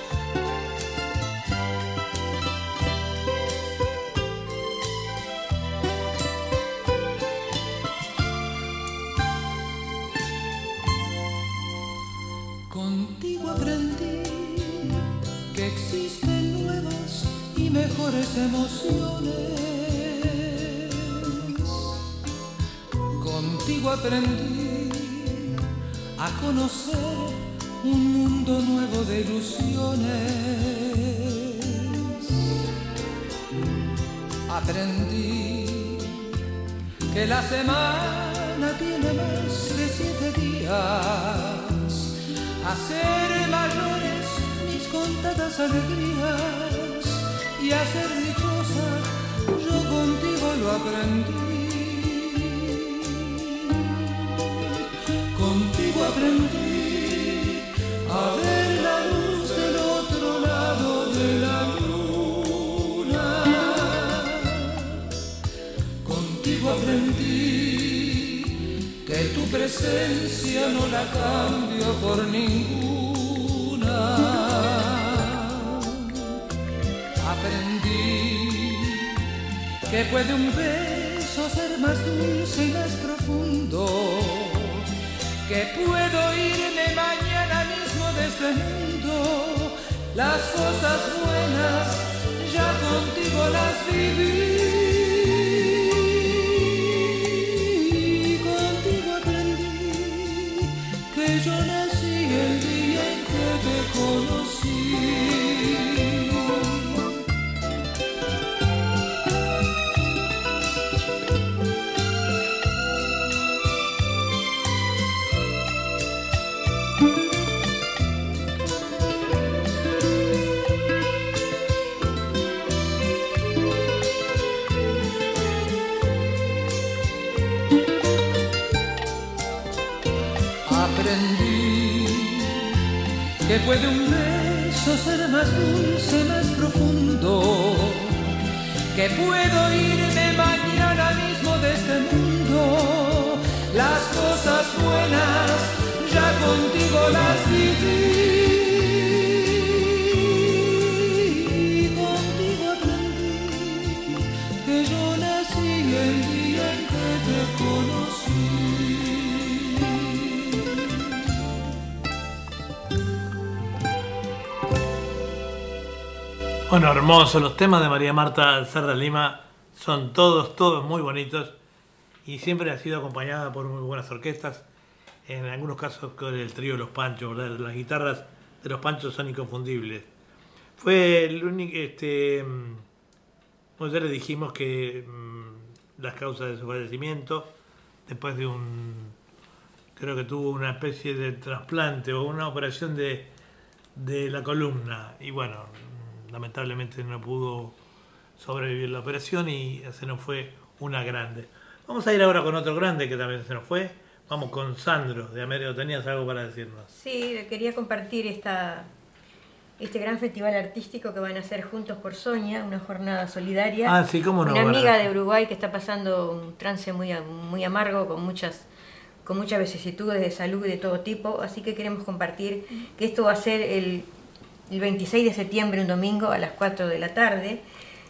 Semana tiene más de siete días hacer mayores mis contadas alegrías y hacer dichosa, yo contigo lo aprendí. Presencia no la cambio por ninguna. Aprendí que puede un beso ser más dulce y más profundo, que puedo irme mañana mismo de este mundo. Las cosas buenas ya contigo las viví. Los temas de María Marta Serra Lima son todos, todos muy bonitos y siempre ha sido acompañada por muy buenas orquestas. En algunos casos con el trío Los Panchos, ¿verdad? Las guitarras de Los Panchos son inconfundibles. Fue el único, este, mm, bueno, ya le dijimos que mm, las causas de su fallecimiento, después de un, creo que tuvo una especie de trasplante o una operación de, de la columna y bueno, lamentablemente no pudo sobrevivir la operación y se nos fue una grande. Vamos a ir ahora con otro grande que también se nos fue, Vamos con Sandro de Américo. ¿Tenías algo para decirnos? Sí, quería compartir esta, este gran festival artístico que van a hacer Juntos por Soña, una jornada solidaria. Ah, sí, cómo no, Una amiga de Uruguay que está pasando un trance muy, muy amargo con muchas con muchas vicisitudes de salud de todo tipo, así que queremos compartir que esto va a ser el, el 26 de septiembre, un domingo, a las 4 de la tarde.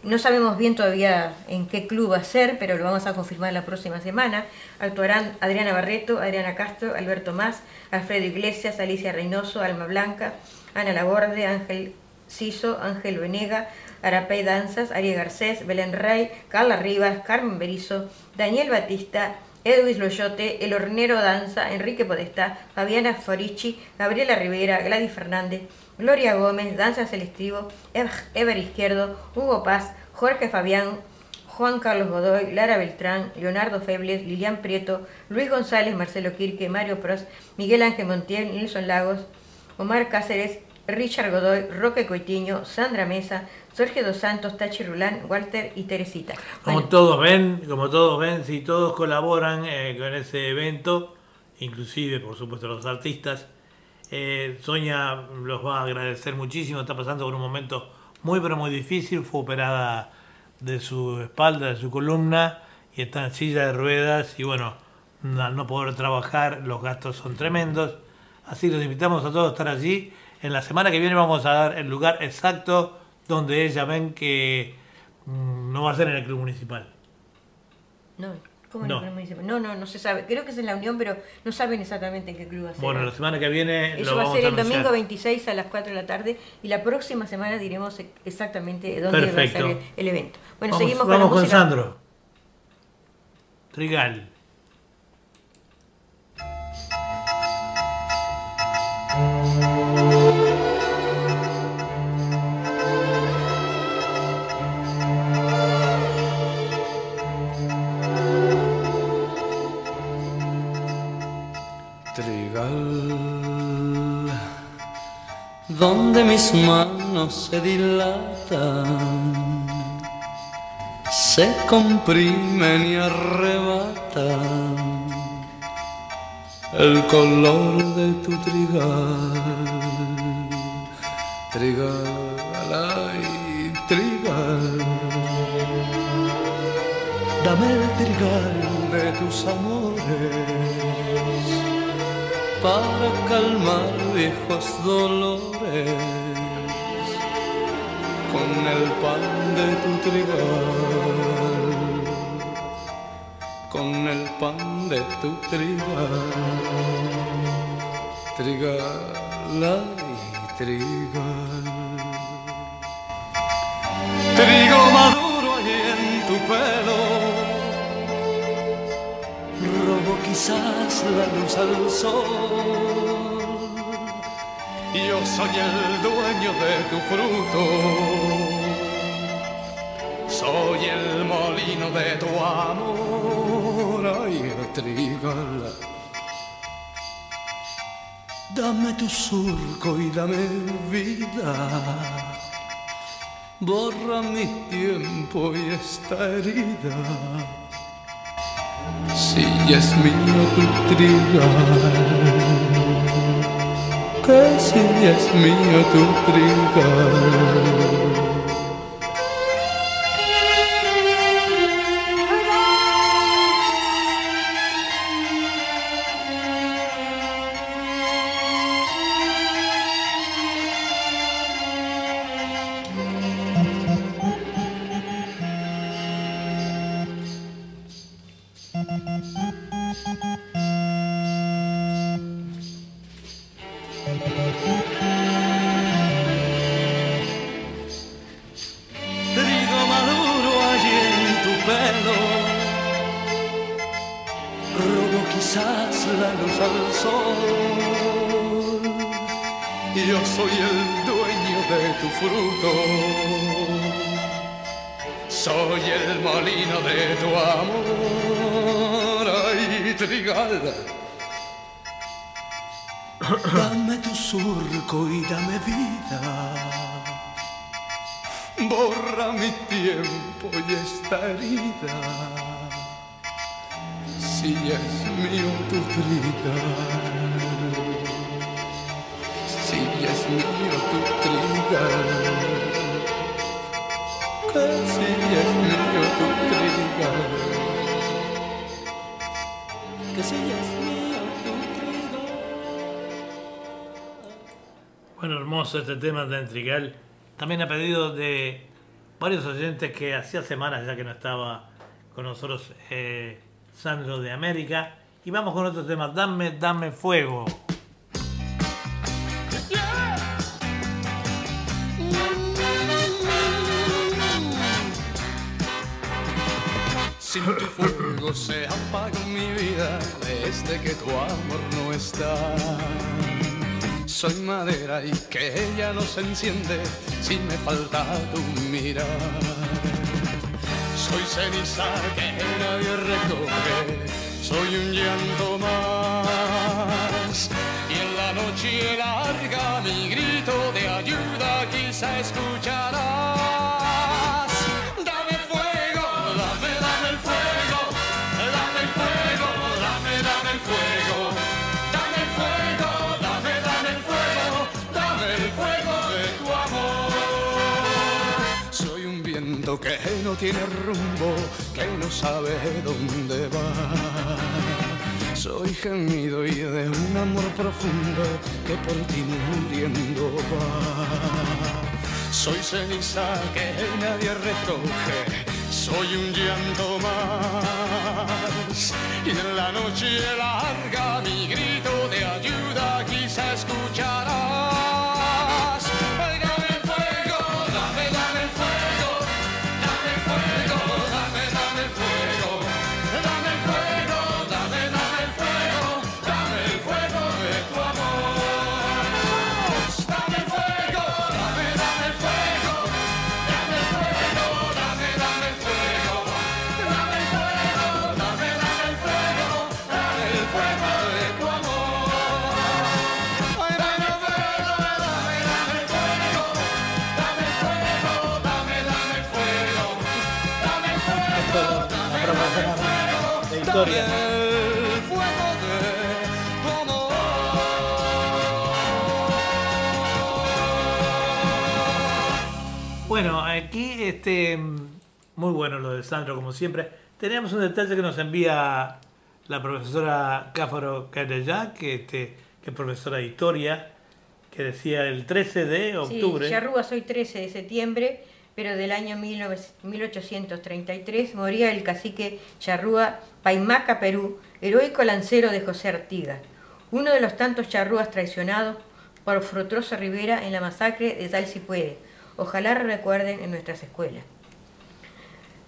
No sabemos bien todavía en qué club va a ser, pero lo vamos a confirmar la próxima semana. Actuarán Adriana Barreto, Adriana Castro, Alberto Más, Alfredo Iglesias, Alicia Reynoso, Alma Blanca, Ana Laborde, Ángel Ciso, Ángel Venega, Arapey Danzas, Ari Garcés, Belén Rey, Carla Rivas, Carmen Berizo, Daniel Batista, Edwin Loyote, El Hornero Danza, Enrique Podestá, Fabiana Forici, Gabriela Rivera, Gladys Fernández, Gloria Gómez, Danza Selectivo, Ever Izquierdo, Hugo Paz, Jorge Fabián, Juan Carlos Godoy, Lara Beltrán, Leonardo Febles, Lilian Prieto, Luis González, Marcelo Quirque, Mario Pros, Miguel Ángel Montiel, Nilson Lagos, Omar Cáceres, Richard Godoy, Roque Coitiño, Sandra Mesa, Sergio Dos Santos, Tachi Rulán, Walter y Teresita. Como todos ven, como todos ven, si todos colaboran eh, con ese evento, inclusive por supuesto los artistas, eh, Sonia los va a agradecer muchísimo, está pasando por un momento muy pero muy difícil, fue operada de su espalda, de su columna y está en silla de ruedas y bueno, al no poder trabajar los gastos son tremendos, así los invitamos a todos a estar allí. En la semana que viene vamos a dar el lugar exacto donde ella ven que mm, no va a ser en el club municipal. no, ¿cómo No. no. no, se sabe. Creo que es en la Unión, pero no saben exactamente en qué club va a ser. Bueno, la semana que viene Eso lo va a vamos ser el anunciar. domingo 26 a las 4 de la tarde y la próxima semana diremos exactamente dónde va a ser el, el evento. Bueno, vamos seguimos vamos con la con. Sandro. Trigal, donde mis manos se dilatan, se comprimen y arrebatan el color de tu trigal. Trigal, ay, trigal, dame el trigal de tus amores para calmar viejos dolores con el pan de tu trigal, con el pan de tu trigal, trigal, ay, trigal, trigo maduro allí en tu pelo robo quizás la luz al sol. Yo soy el dueño de tu fruto, soy el molino de tu amor. Ay, trigal, dame tu surco y dame vida. Borra mi tiempo y esta herida. Si es mío tu trigal, que si es mío tu trigal. Tema de Trigal. También a pedido de varios oyentes que hacía semanas ya que no estaba con nosotros eh, Sandro de América. Y vamos con otro tema, Dame, Dame Fuego. Sin tu fuego se apagó mi vida desde que tu amor no está. Soy madera y que ella no se enciende si me falta tu mirar. Soy ceniza que nadie recoge, soy un llanto más. Y en la noche larga mi grito de ayuda quizá escucharás. No tiene rumbo, que no sabe dónde va. Soy gemido y de un amor profundo que por ti muriendo va. Soy ceniza que nadie recoge, soy un llanto más. Y en la noche larga mi grito de ayuda quizá escucharás. Historia. Bueno, aquí este muy bueno lo de Sandro, como siempre. Tenemos un detalle que nos envía la profesora Cáfaro Carellá, que, este, que es profesora de historia, que decía el 13 de octubre. Sí, Charrúa soy 13 de septiembre, pero del año 19 1833 moría el cacique Charrúa Paimaca, Perú, heroico lancero de José Artigas, uno de los tantos charrúas traicionados por Frutroso Rivera en la masacre de Tal si. Ojalá recuerden en nuestras escuelas.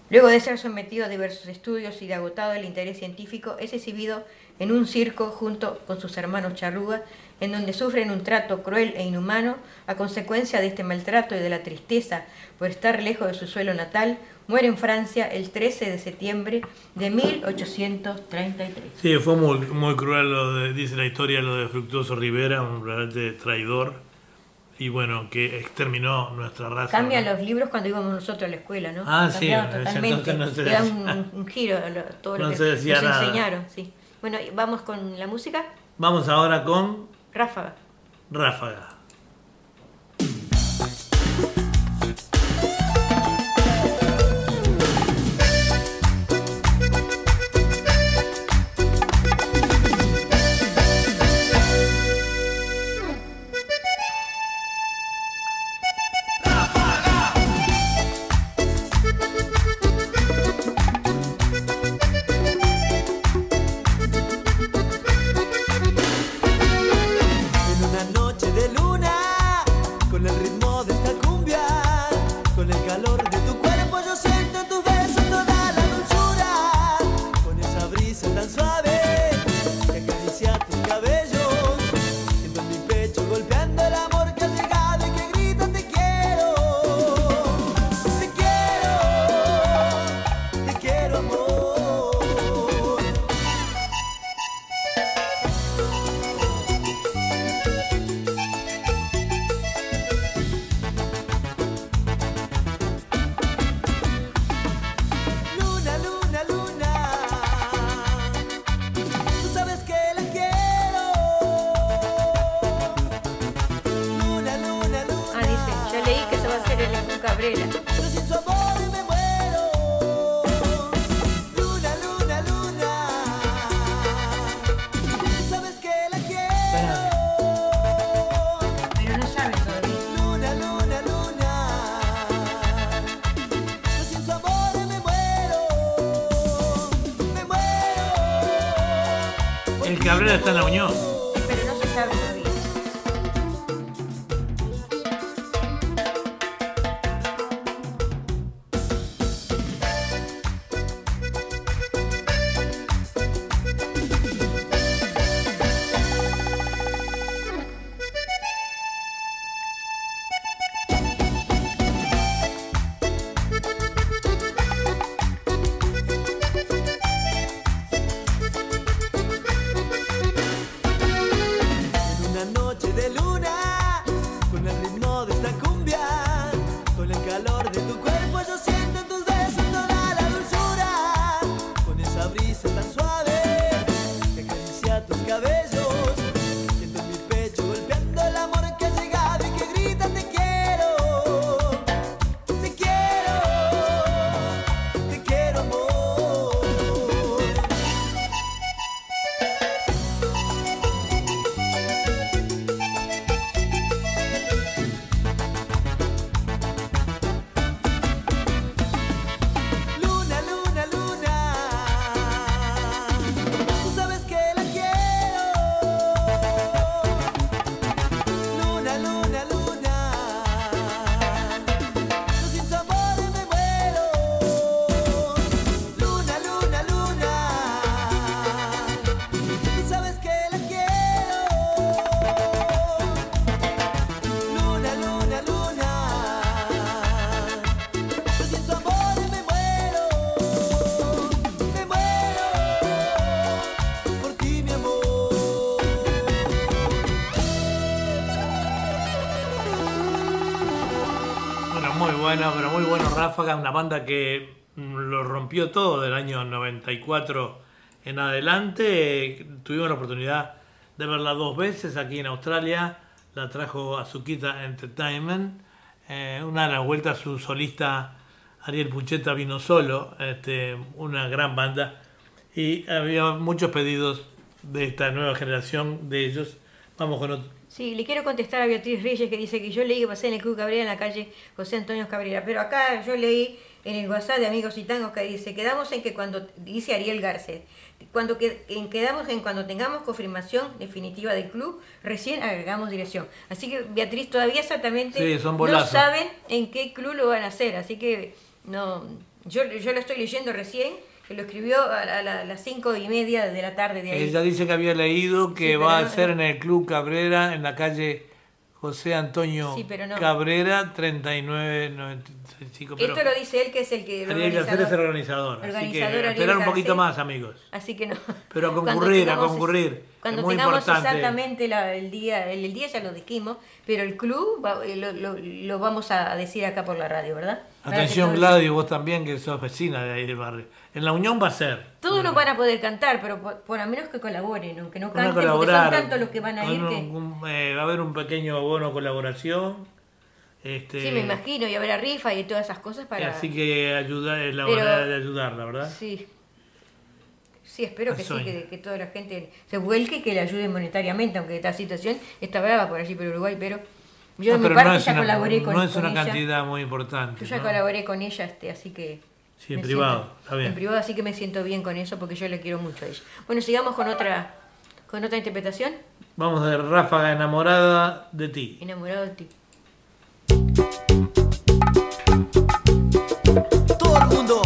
Luego de ser sometido a diversos estudios y de agotado el interés científico, es exhibido en un circo junto con sus hermanos charrúas, en donde sufren un trato cruel e inhumano a consecuencia de este maltrato y de la tristeza por estar lejos de su suelo natal, muere en Francia el 13 de septiembre de 1833. Sí, fue muy, muy cruel lo de, dice la historia, lo de Fructuoso Rivera, un realmente traidor. Y bueno, que exterminó nuestra raza. Cambian ¿no? los libros cuando íbamos nosotros a la escuela, ¿no? Ah, sí, Cambiaron totalmente. no se Le dan decía. un, un giro a lo- todo lo que se nos nada. enseñaron, sí. Bueno, vamos con la música. Vamos ahora con Ráfaga. Ráfaga. Está en la Unión. Ráfaga, una banda que mm, lo rompió todo del año 94 en adelante. Tuvimos la oportunidad de verla dos veces aquí en Australia. La trajo Azuquita Entertainment. Eh, una de las vueltas su solista Ariel Pucheta vino solo, este, una gran banda. Y había muchos pedidos de esta nueva generación de ellos. Vamos con otro. Sí, le quiero contestar a Beatriz Reyes que dice que yo leí que pasé en el Club Cabrera en la calle José Antonio Cabrera, pero acá yo leí en el WhatsApp de Amigos y Tangos que dice, quedamos en que cuando, dice Ariel Garcés, cuando que, en, quedamos en cuando tengamos confirmación definitiva del club, recién agregamos dirección. Así que Beatriz todavía exactamente Sí, no saben en qué club lo van a hacer, así que no, yo, yo lo estoy leyendo recién, que lo escribió a, la- a la- a las cinco y media de la tarde de ahí. Ella dice que había leído que Sí, va pero a no- ser en el Club Cabrera, en la calle José Antonio Sí, pero no. Cabrera, 3995. Pero Esto lo dice él que es el que... el Garcés es el organizador. organizador. Así que Organizador esperar un poquito más, amigos. Así que no. Pero a concurrir, a concurrir. Cuando es muy tengamos importante. exactamente la- el día, el, el día ya lo dijimos, pero el club va- eh, lo, lo- lo vamos a decir acá por la radio, ¿verdad? Atención, Gladys, vos también, que sos vecina de ahí del barrio. En la Unión va a ser. Todos no van a poder cantar, pero por, por a menos que colaboren, aunque no canten, porque son tantos los que van a ir que... un- eh, va a haber un pequeño bono colaboración. Este, Sí, me imagino, y habrá rifa y todas esas cosas para... Así que ayuda, es la Pero- manera de ayudarla, ¿verdad? Sí. Sí, espero que sí, que, que toda la gente se vuelque y que le ayude monetariamente, aunque esta situación está brava por allí por Uruguay, pero yo Ah, de mi parte no ya una, colaboré con, no es una ella. cantidad muy importante. Yo ya ¿no? colaboré con ella, este, así que... Sí, en privado, siento- está bien. En privado, así que me siento bien con eso porque yo le quiero mucho a ella. Bueno, sigamos con otra, con otra interpretación. Vamos de Ráfaga enamorada de ti. Enamorado de ti. Todo el mundo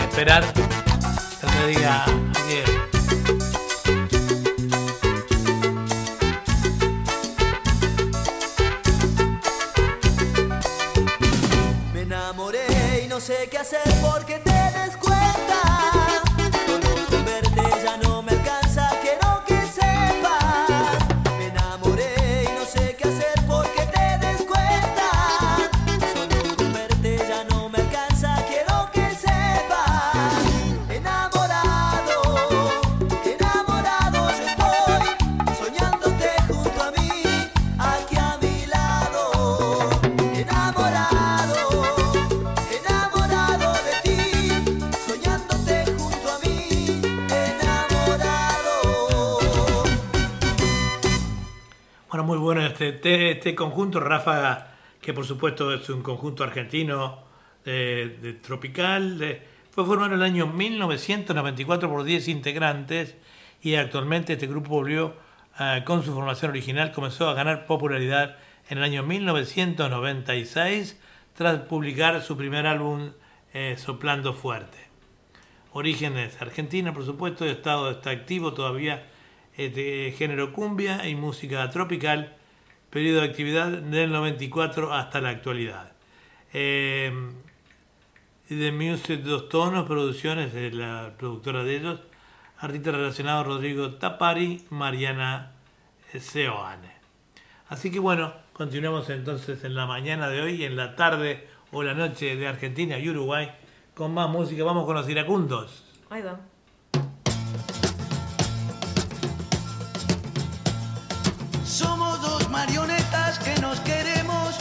esperar que me diga Javier. Este, este, este conjunto, Ráfaga, que por supuesto es un conjunto argentino de, tropical. fue formado en el año 1994 por 10 integrantes y actualmente este grupo volvió eh, con su formación original, comenzó a ganar popularidad en el año 1996 tras publicar su primer álbum eh, Soplando Fuerte. Orígenes Argentina, por supuesto, el Estado está activo todavía eh, de género cumbia y música tropical, periodo de actividad del 94 hasta la actualidad. Eh, The Music Dos Tonos, producciones de la productora de ellos, artista relacionado Rodrigo Tapari, Mariana eh, Seoane. Así que bueno, continuamos entonces en la mañana de hoy, en la tarde o la noche de Argentina y Uruguay, con más música. Vamos con los iracundos. Ahí va. Somos marionetas que nos queremos.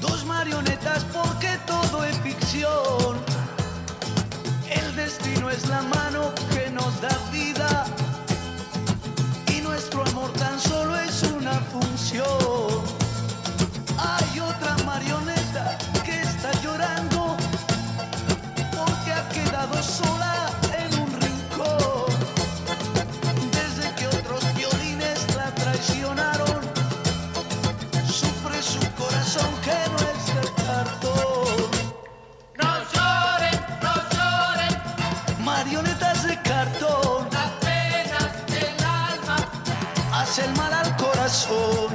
Dos marionetas porque todo es ficción. El destino es la mano que nos da vida. Y nuestro amor tan solo es una función. Corazón.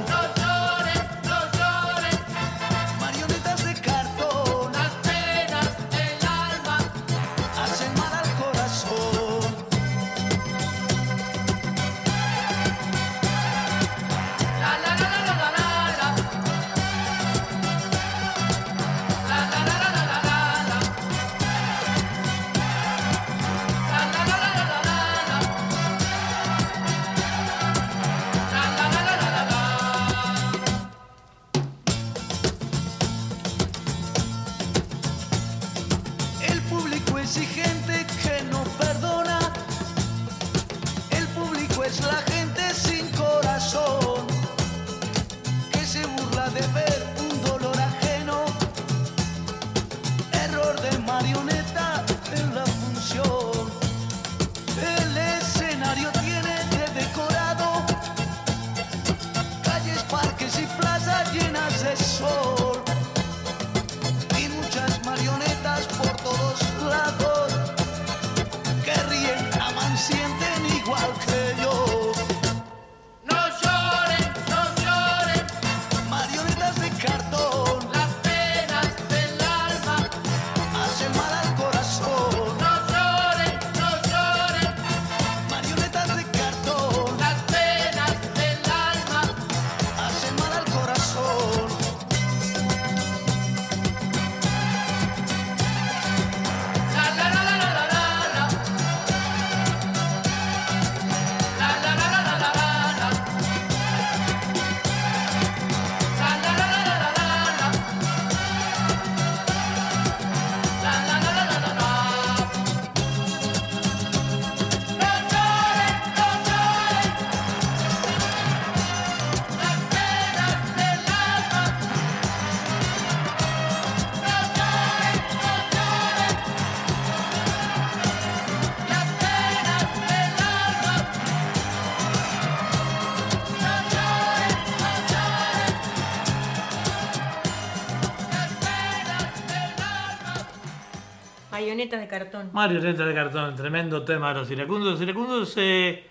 Marionetas de cartón. Marioneta de cartón, tremendo tema de los iracundos. Los iracundos eh,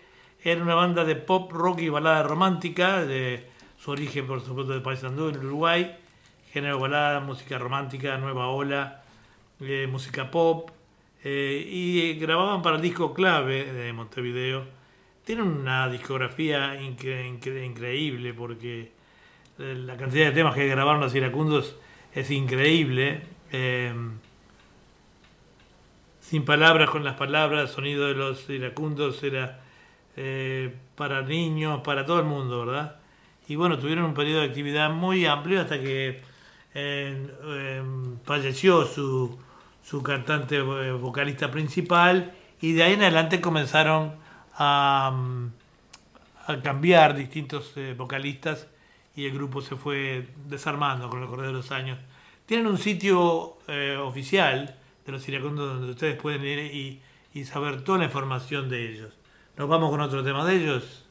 era una banda de pop, rock y balada romántica, de su origen, por supuesto, de Paysandú, en Uruguay. Género balada, música romántica, nueva ola, eh, música pop. eh, y grababan para el disco clave de Montevideo. Tienen una discografía incre- incre- increíble porque la cantidad de temas que grabaron los iracundos es increíble. Sin palabras con las palabras, sonido de los iracundos era eh, para niños, para todo el mundo, ¿verdad? Y bueno, tuvieron un periodo de actividad muy amplio hasta que eh, falleció su, su cantante eh, vocalista principal y de ahí en adelante comenzaron a, mm, a cambiar distintos eh, vocalistas y el grupo se fue desarmando con el correr de los años. Tienen un sitio eh, oficial de los iracundos donde ustedes pueden ir y, y saber toda la información de ellos. Nos vamos con otro tema de ellos.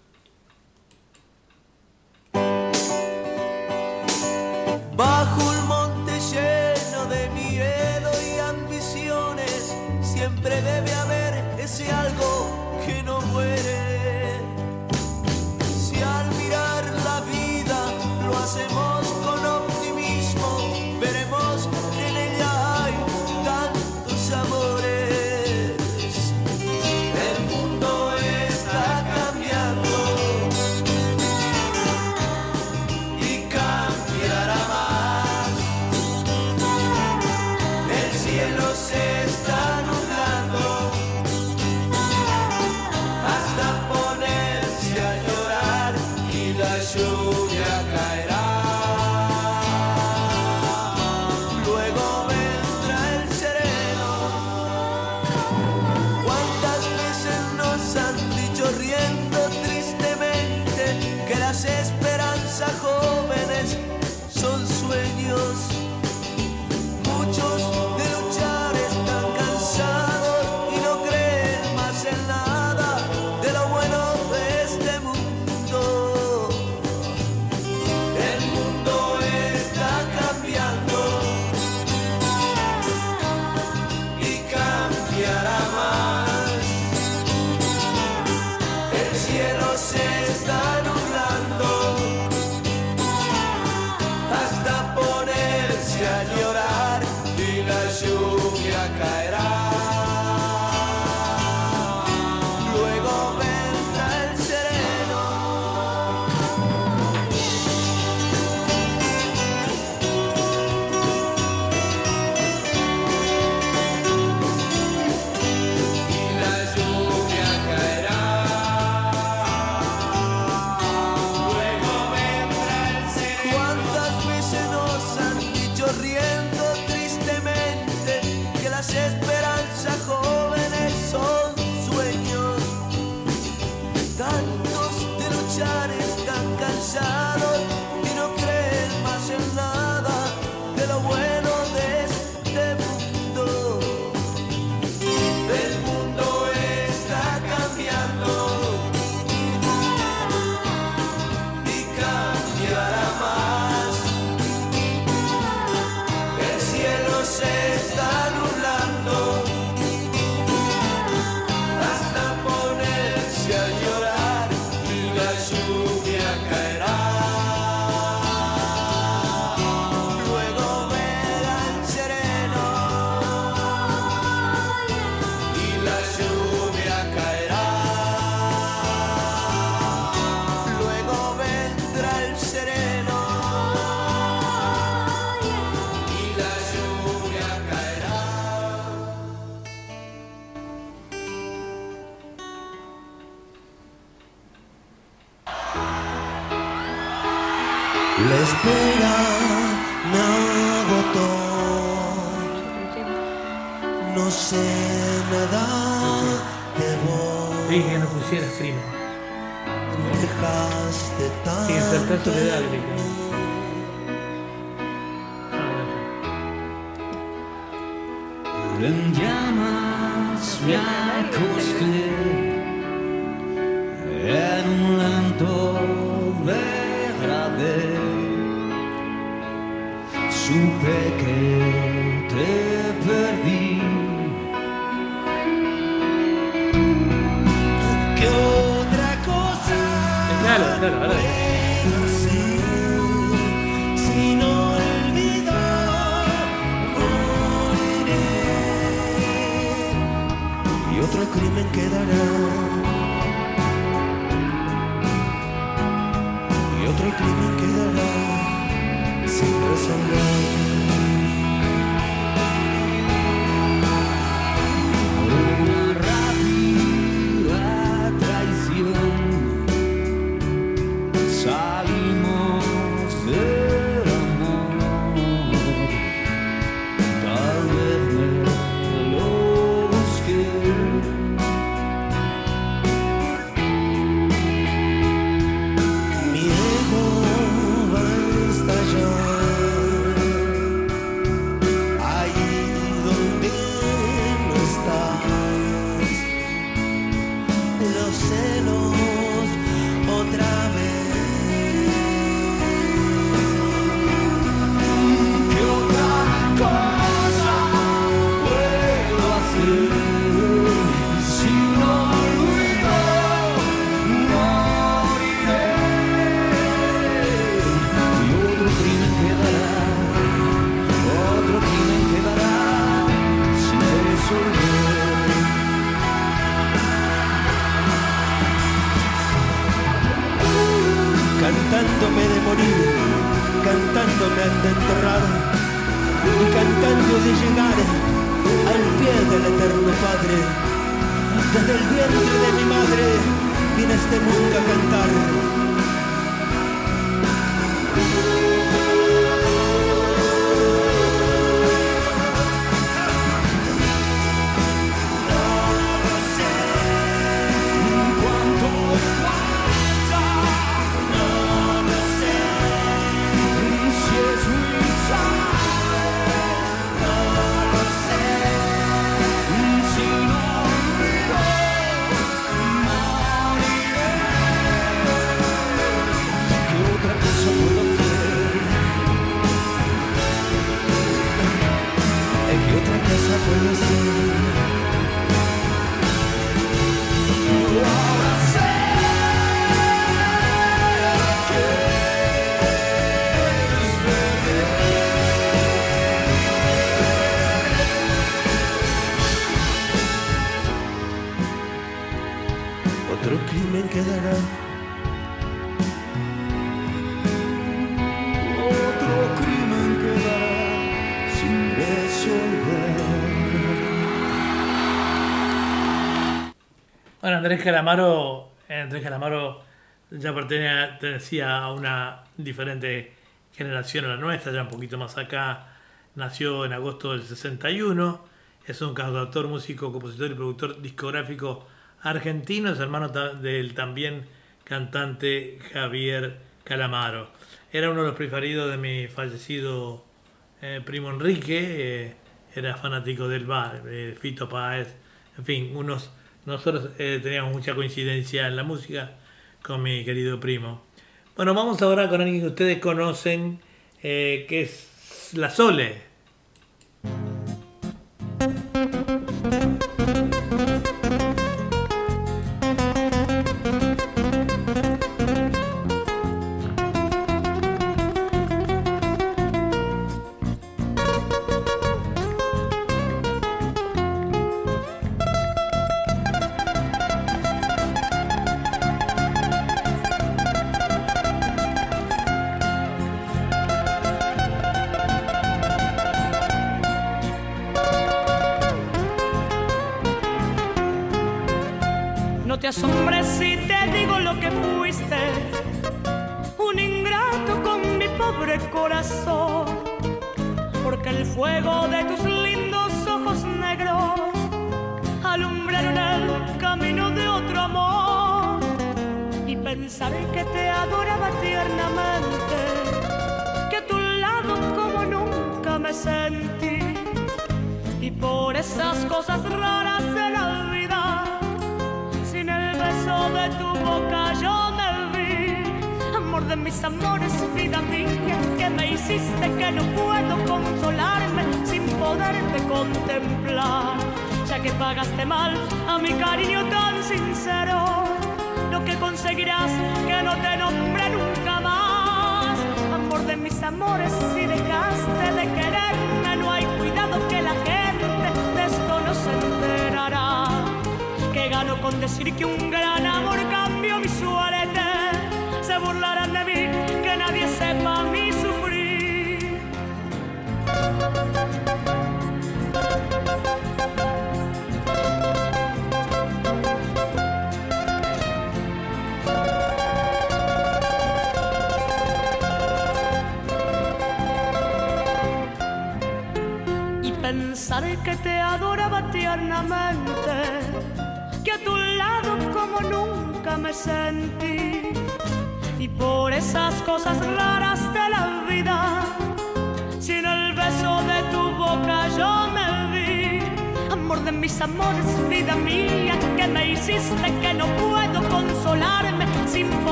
y otro crimen quedará. Y otro crimen quedará sin resolver. Andrés Calamaro, eh, Andrés Calamaro ya pertenecía a una diferente generación a la nuestra, ya un poquito más acá, nació en agosto del 61, es un cantautor, músico, compositor y productor discográfico argentino, es hermano del también cantante Javier Calamaro. Era uno de los preferidos de mi fallecido eh, primo Enrique, eh, era fanático del bar, eh, Fito Páez, en fin, unos nosotros eh, teníamos mucha coincidencia en la música con mi querido primo. Bueno, vamos ahora con alguien que ustedes conocen, eh, que es La Sole.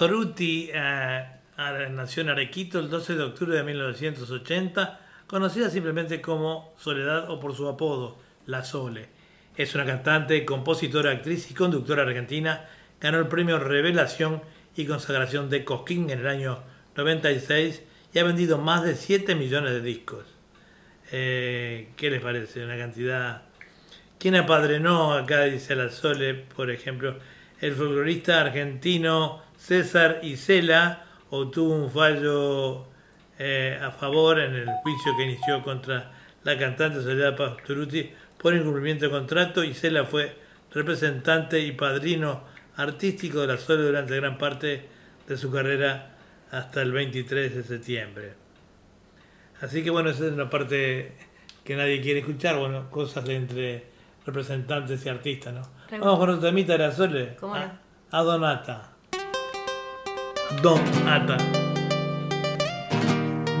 Pastoruti eh, nació en Arequito el 12 de octubre de 1980, conocida simplemente como Soledad o por su apodo, La Sole. Es una cantante, compositora, actriz y conductora argentina. Ganó el premio Revelación y Consagración de Cosquín en el año 96 y ha vendido más de 7 millones de discos. Eh, ¿Qué les parece? Una cantidad... ¿Quién apadrinó acá, dice La Sole, por ejemplo? El folclorista argentino César Isela obtuvo un fallo eh, a favor en el juicio que inició contra la cantante Soledad Pastoruti por incumplimiento de contrato. Isela fue representante y padrino artístico de La Sole durante gran parte de su carrera hasta el 23 de septiembre. Así que bueno, esa es una parte que nadie quiere escuchar, bueno, cosas de entre representantes y artistas, ¿no? Vamos con otro temita de la Sole. ¿Cómo no? A, a Donata. Donata.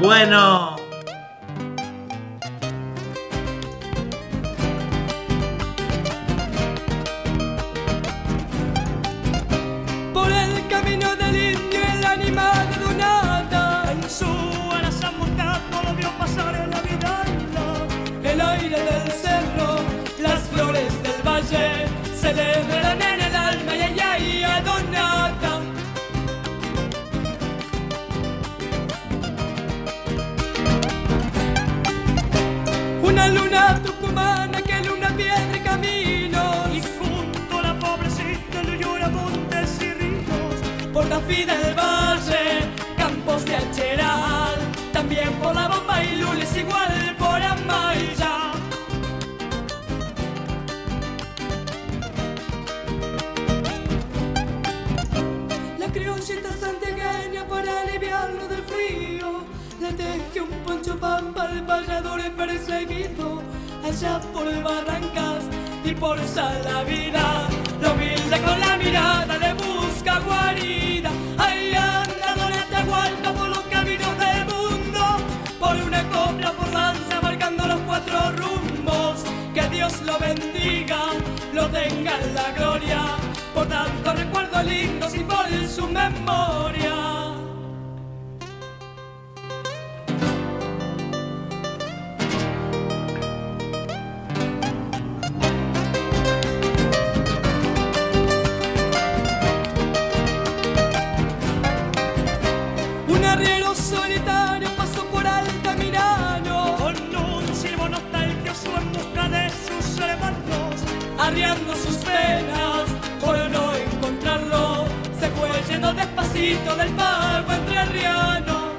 Bueno. Vida del valle, campos de Acheral, también por la bomba y lules, igual por Amaya. La criollita santiagueña para aliviarlo del frío, le teje un poncho pampa al payador perseguido, allá por Barrancas y por Salavida, lo humilde con la mirada le busca guarida, cuatro rumbos, que Dios lo bendiga, lo tenga en la gloria, por tantos recuerdos lindos y por su memoria. arreando sus penas por no encontrarlo. Se fue yendo despacito del pago entrerriano.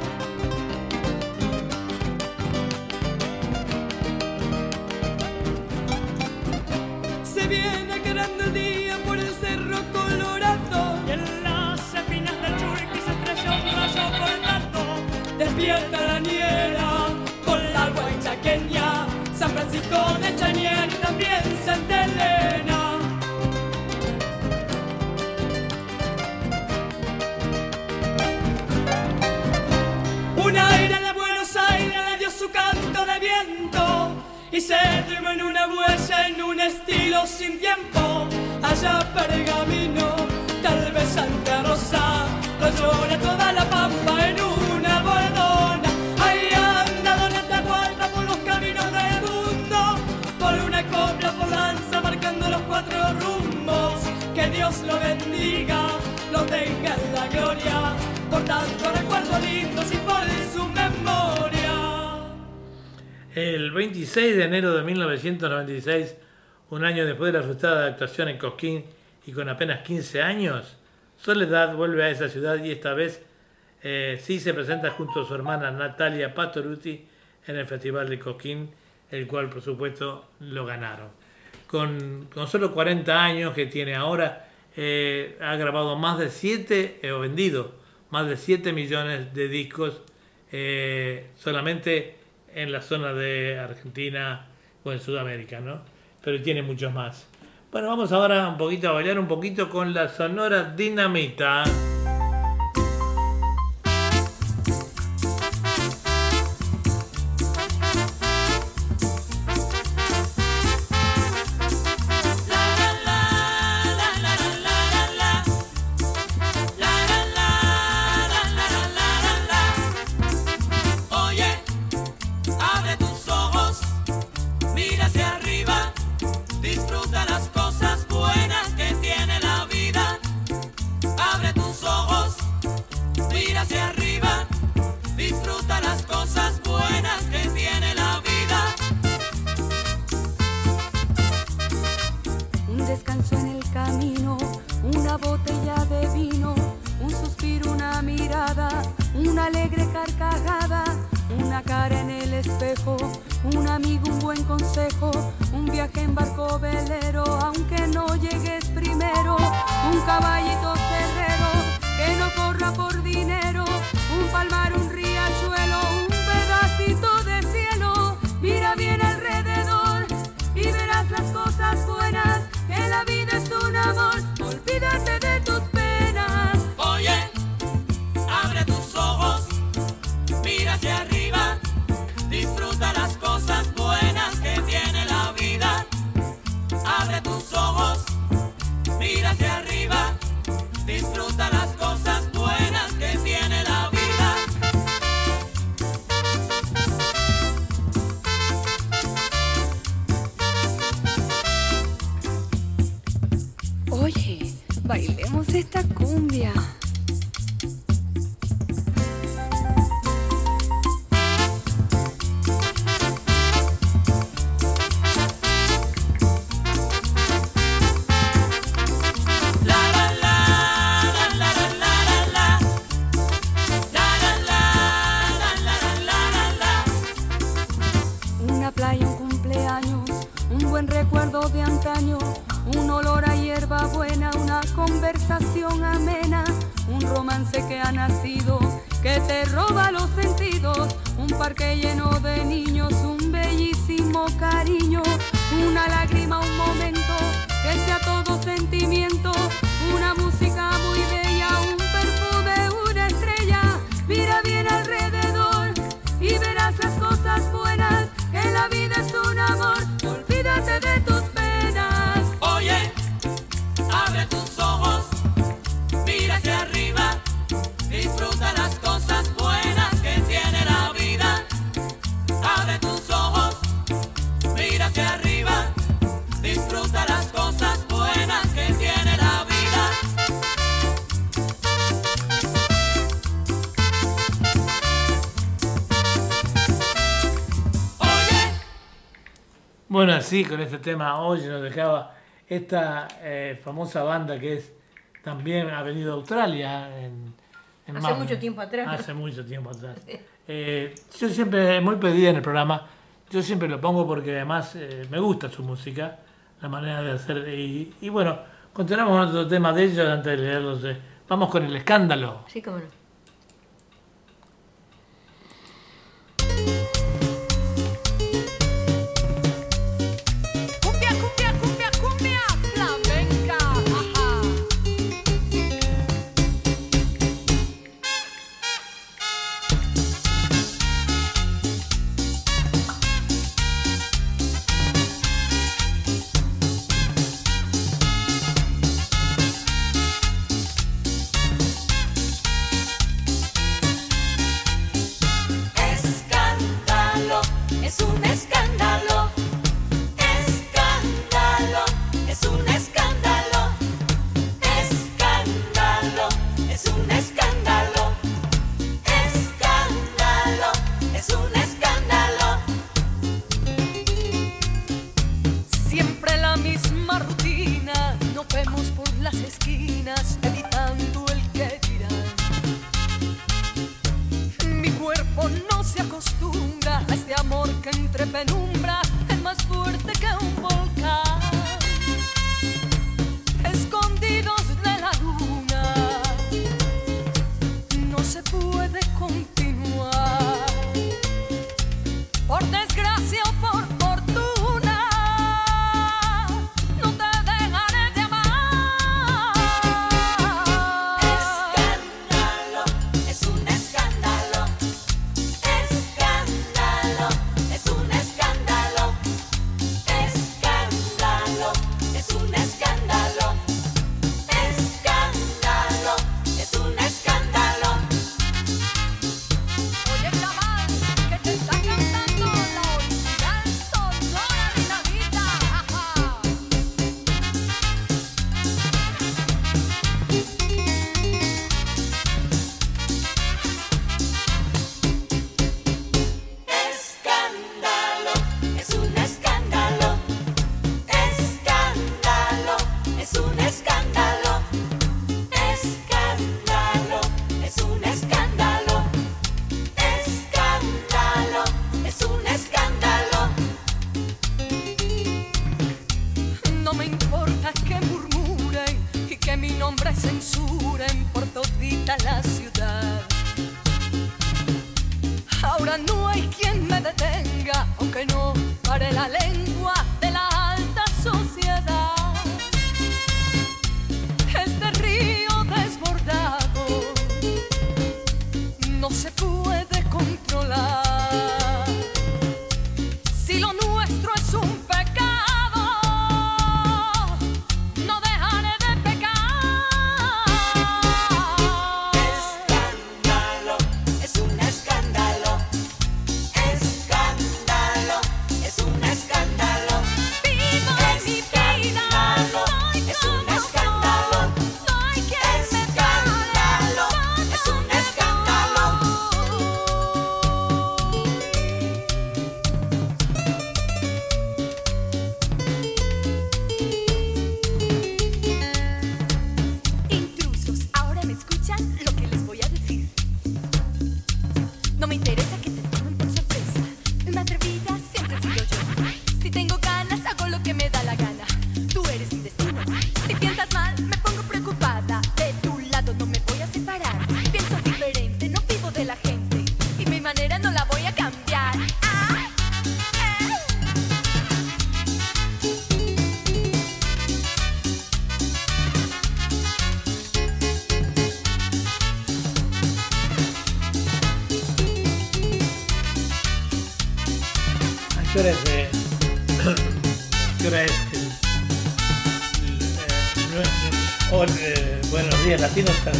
Se viene grande el día por el cerro colorado. Y en las espinas del churqui se estrelló un rayo cortado. Despierta la niebla con la guaychaqueña. San Francisco de Chañar y también Santiago. Se durmió en una huella en un estilo sin tiempo. Allá pergamino, tal vez Santa Rosa, lo llora toda la pampa en una bordona. Ahí anda Don Atahualpa por los caminos del mundo, por una copla por lanza marcando los cuatro rumbos. Que Dios lo bendiga, lo tenga en la gloria, por tanto recuerdos lindos El 26 de enero de 1996, un año después de la frustrada actuación en Cosquín y con apenas 15 años, Soledad vuelve a esa ciudad y esta vez eh, sí se presenta junto a su hermana Natalia Patoruti en el Festival de Cosquín, el cual por supuesto lo ganaron. Con, solo 40 años que tiene ahora, eh, ha grabado más de 7, o vendido más de 7 millones de discos eh, solamente en la zona de Argentina o en Sudamérica, ¿no? Pero tiene muchos más. Bueno, vamos ahora un poquito a bailar un poquito con la Sonora Dinamita. Bueno, así con este tema hoy nos dejaba esta eh, famosa banda que es también ha venido a Australia en, en Hace mucho tiempo atrás. Hace mucho tiempo atrás. Eh, yo siempre, muy pedida en el programa, yo siempre lo pongo porque además eh, me gusta su música, la manera de hacer. Y, y bueno, continuamos con otro tema de ellos antes de leerlos. eh. Vamos con el escándalo. Sí, cómo no.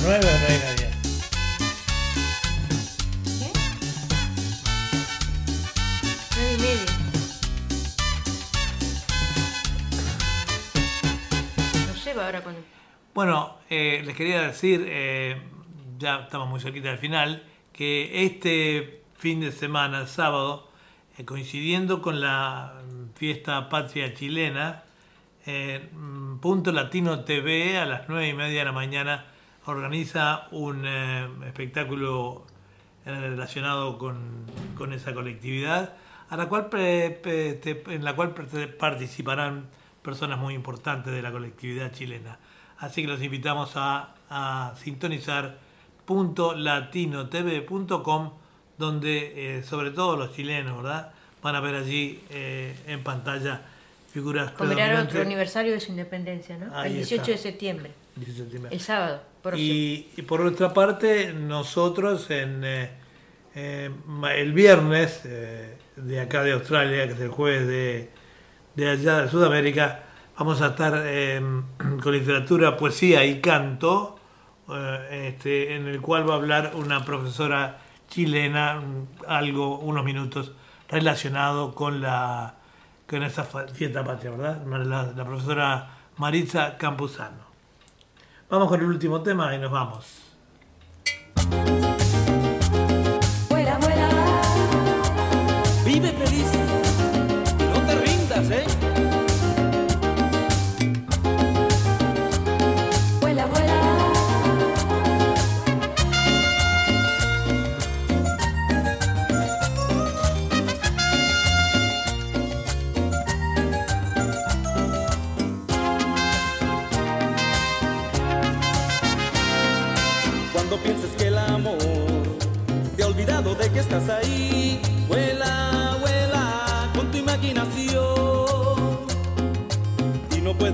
Latinos hasta las 9 o no hay nadie. Nueve y media. No sé, va ahora con. Bueno, eh, les quería decir, eh, ya estamos muy cerquita del final, que este fin de semana, sábado, eh, coincidiendo con la fiesta patria chilena, eh, mm, Punto Latino TV a las 9 y media de la mañana organiza un eh, espectáculo eh, relacionado con, con esa colectividad, a la cual pre- te- en la cual pre- participarán personas muy importantes de la colectividad chilena. Así que los invitamos a, a sintonizar .latinotv.com donde eh, sobre todo los chilenos, ¿verdad? Van a ver allí eh, en pantalla figuras Comerán otro aniversario de su independencia, ¿no? Ahí el 18 está. de septiembre. 18 de septiembre. El sábado. Y, y por nuestra parte, nosotros en eh, eh, el viernes eh, de acá de Australia, que es el jueves de, de allá de Sudamérica, vamos a estar eh, con literatura, poesía y canto, este, en el cual va a hablar una profesora chilena, algo, unos minutos relacionado con la con esa fiesta patria, ¿verdad? La, la profesora Maritza Campuzano. Vamos con el último tema y nos vamos.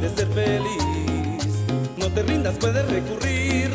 Ser feliz. No te rindas, puedes recurrir.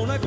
Una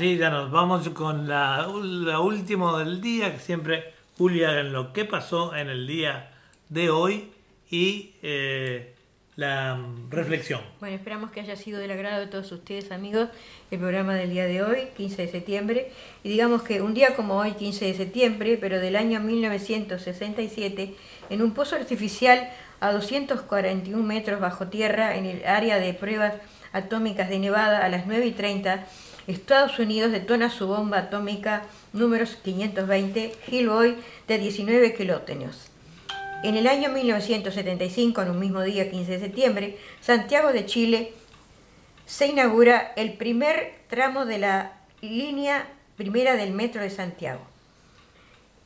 Así ya nos vamos con la, la última del día, que siempre Julia en lo que pasó en el día de hoy y eh, la mm, reflexión. Bueno, esperamos que haya sido del agrado de todos ustedes, amigos, el programa del día de hoy, 15 de septiembre. Y digamos que un día como hoy, 15 de septiembre, pero del año 1967, en un pozo artificial a 241 metros bajo tierra en el área de pruebas atómicas de Nevada a las 9 y 30, Estados Unidos detona su bomba atómica número 520 Hillboy de 19 kilotenios. En el año 1975, en un mismo día, 15 de septiembre, Santiago de Chile se inaugura el primer tramo de la línea primera del Metro de Santiago.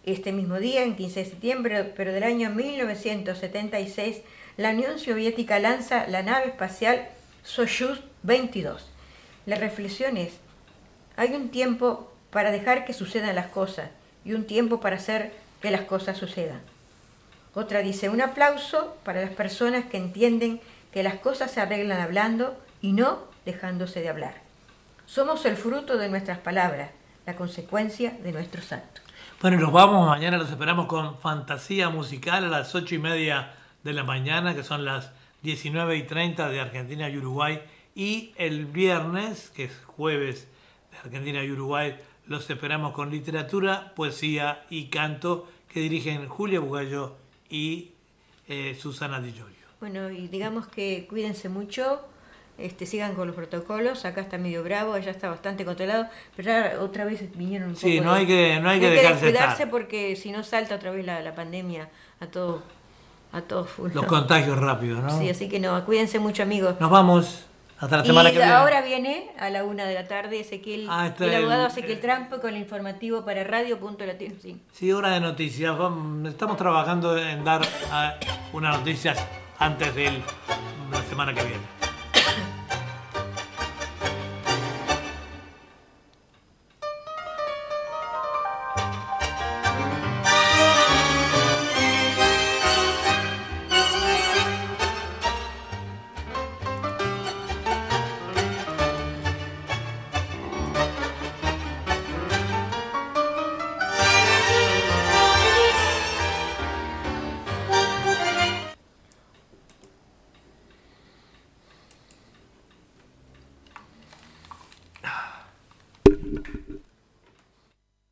Este mismo día, en 15 de septiembre, pero del año 1976, la Unión Soviética lanza la nave espacial Soyuz 22. La reflexión es, hay un tiempo para dejar que sucedan las cosas y un tiempo para hacer que las cosas sucedan. Otra dice, un aplauso para las personas que entienden que las cosas se arreglan hablando y no dejándose de hablar. Somos el fruto de nuestras palabras, la consecuencia de nuestros actos. Bueno, nos vamos, mañana los esperamos con fantasía musical a las 8 y media de la mañana, que son las 19 y 30 de Argentina y Uruguay. Y el viernes, que es jueves Argentina y Uruguay, los esperamos con literatura, poesía y canto que dirigen Julia Bugallo y eh, Susana Di Giorgio. Bueno, y digamos que cuídense mucho, este, sigan con los protocolos, acá está medio bravo, allá está bastante controlado, pero ya otra vez vinieron un Sí, poco no de- hay que- no hay que dejarse descuidarse estar. porque si no salta otra vez la, la pandemia a todo, a todo full. Los ¿no? contagios rápidos, ¿no? Sí, así que no, cuídense mucho amigos. Nos vamos. Hasta la semana y que viene. ahora viene a la una de la tarde Ezequiel, Ah, el abogado Ezequiel Trampo con el informativo para Radio Punto Latino. Sí. Sí, hora de noticias. Estamos trabajando en dar ah, unas noticias antes de la semana que viene.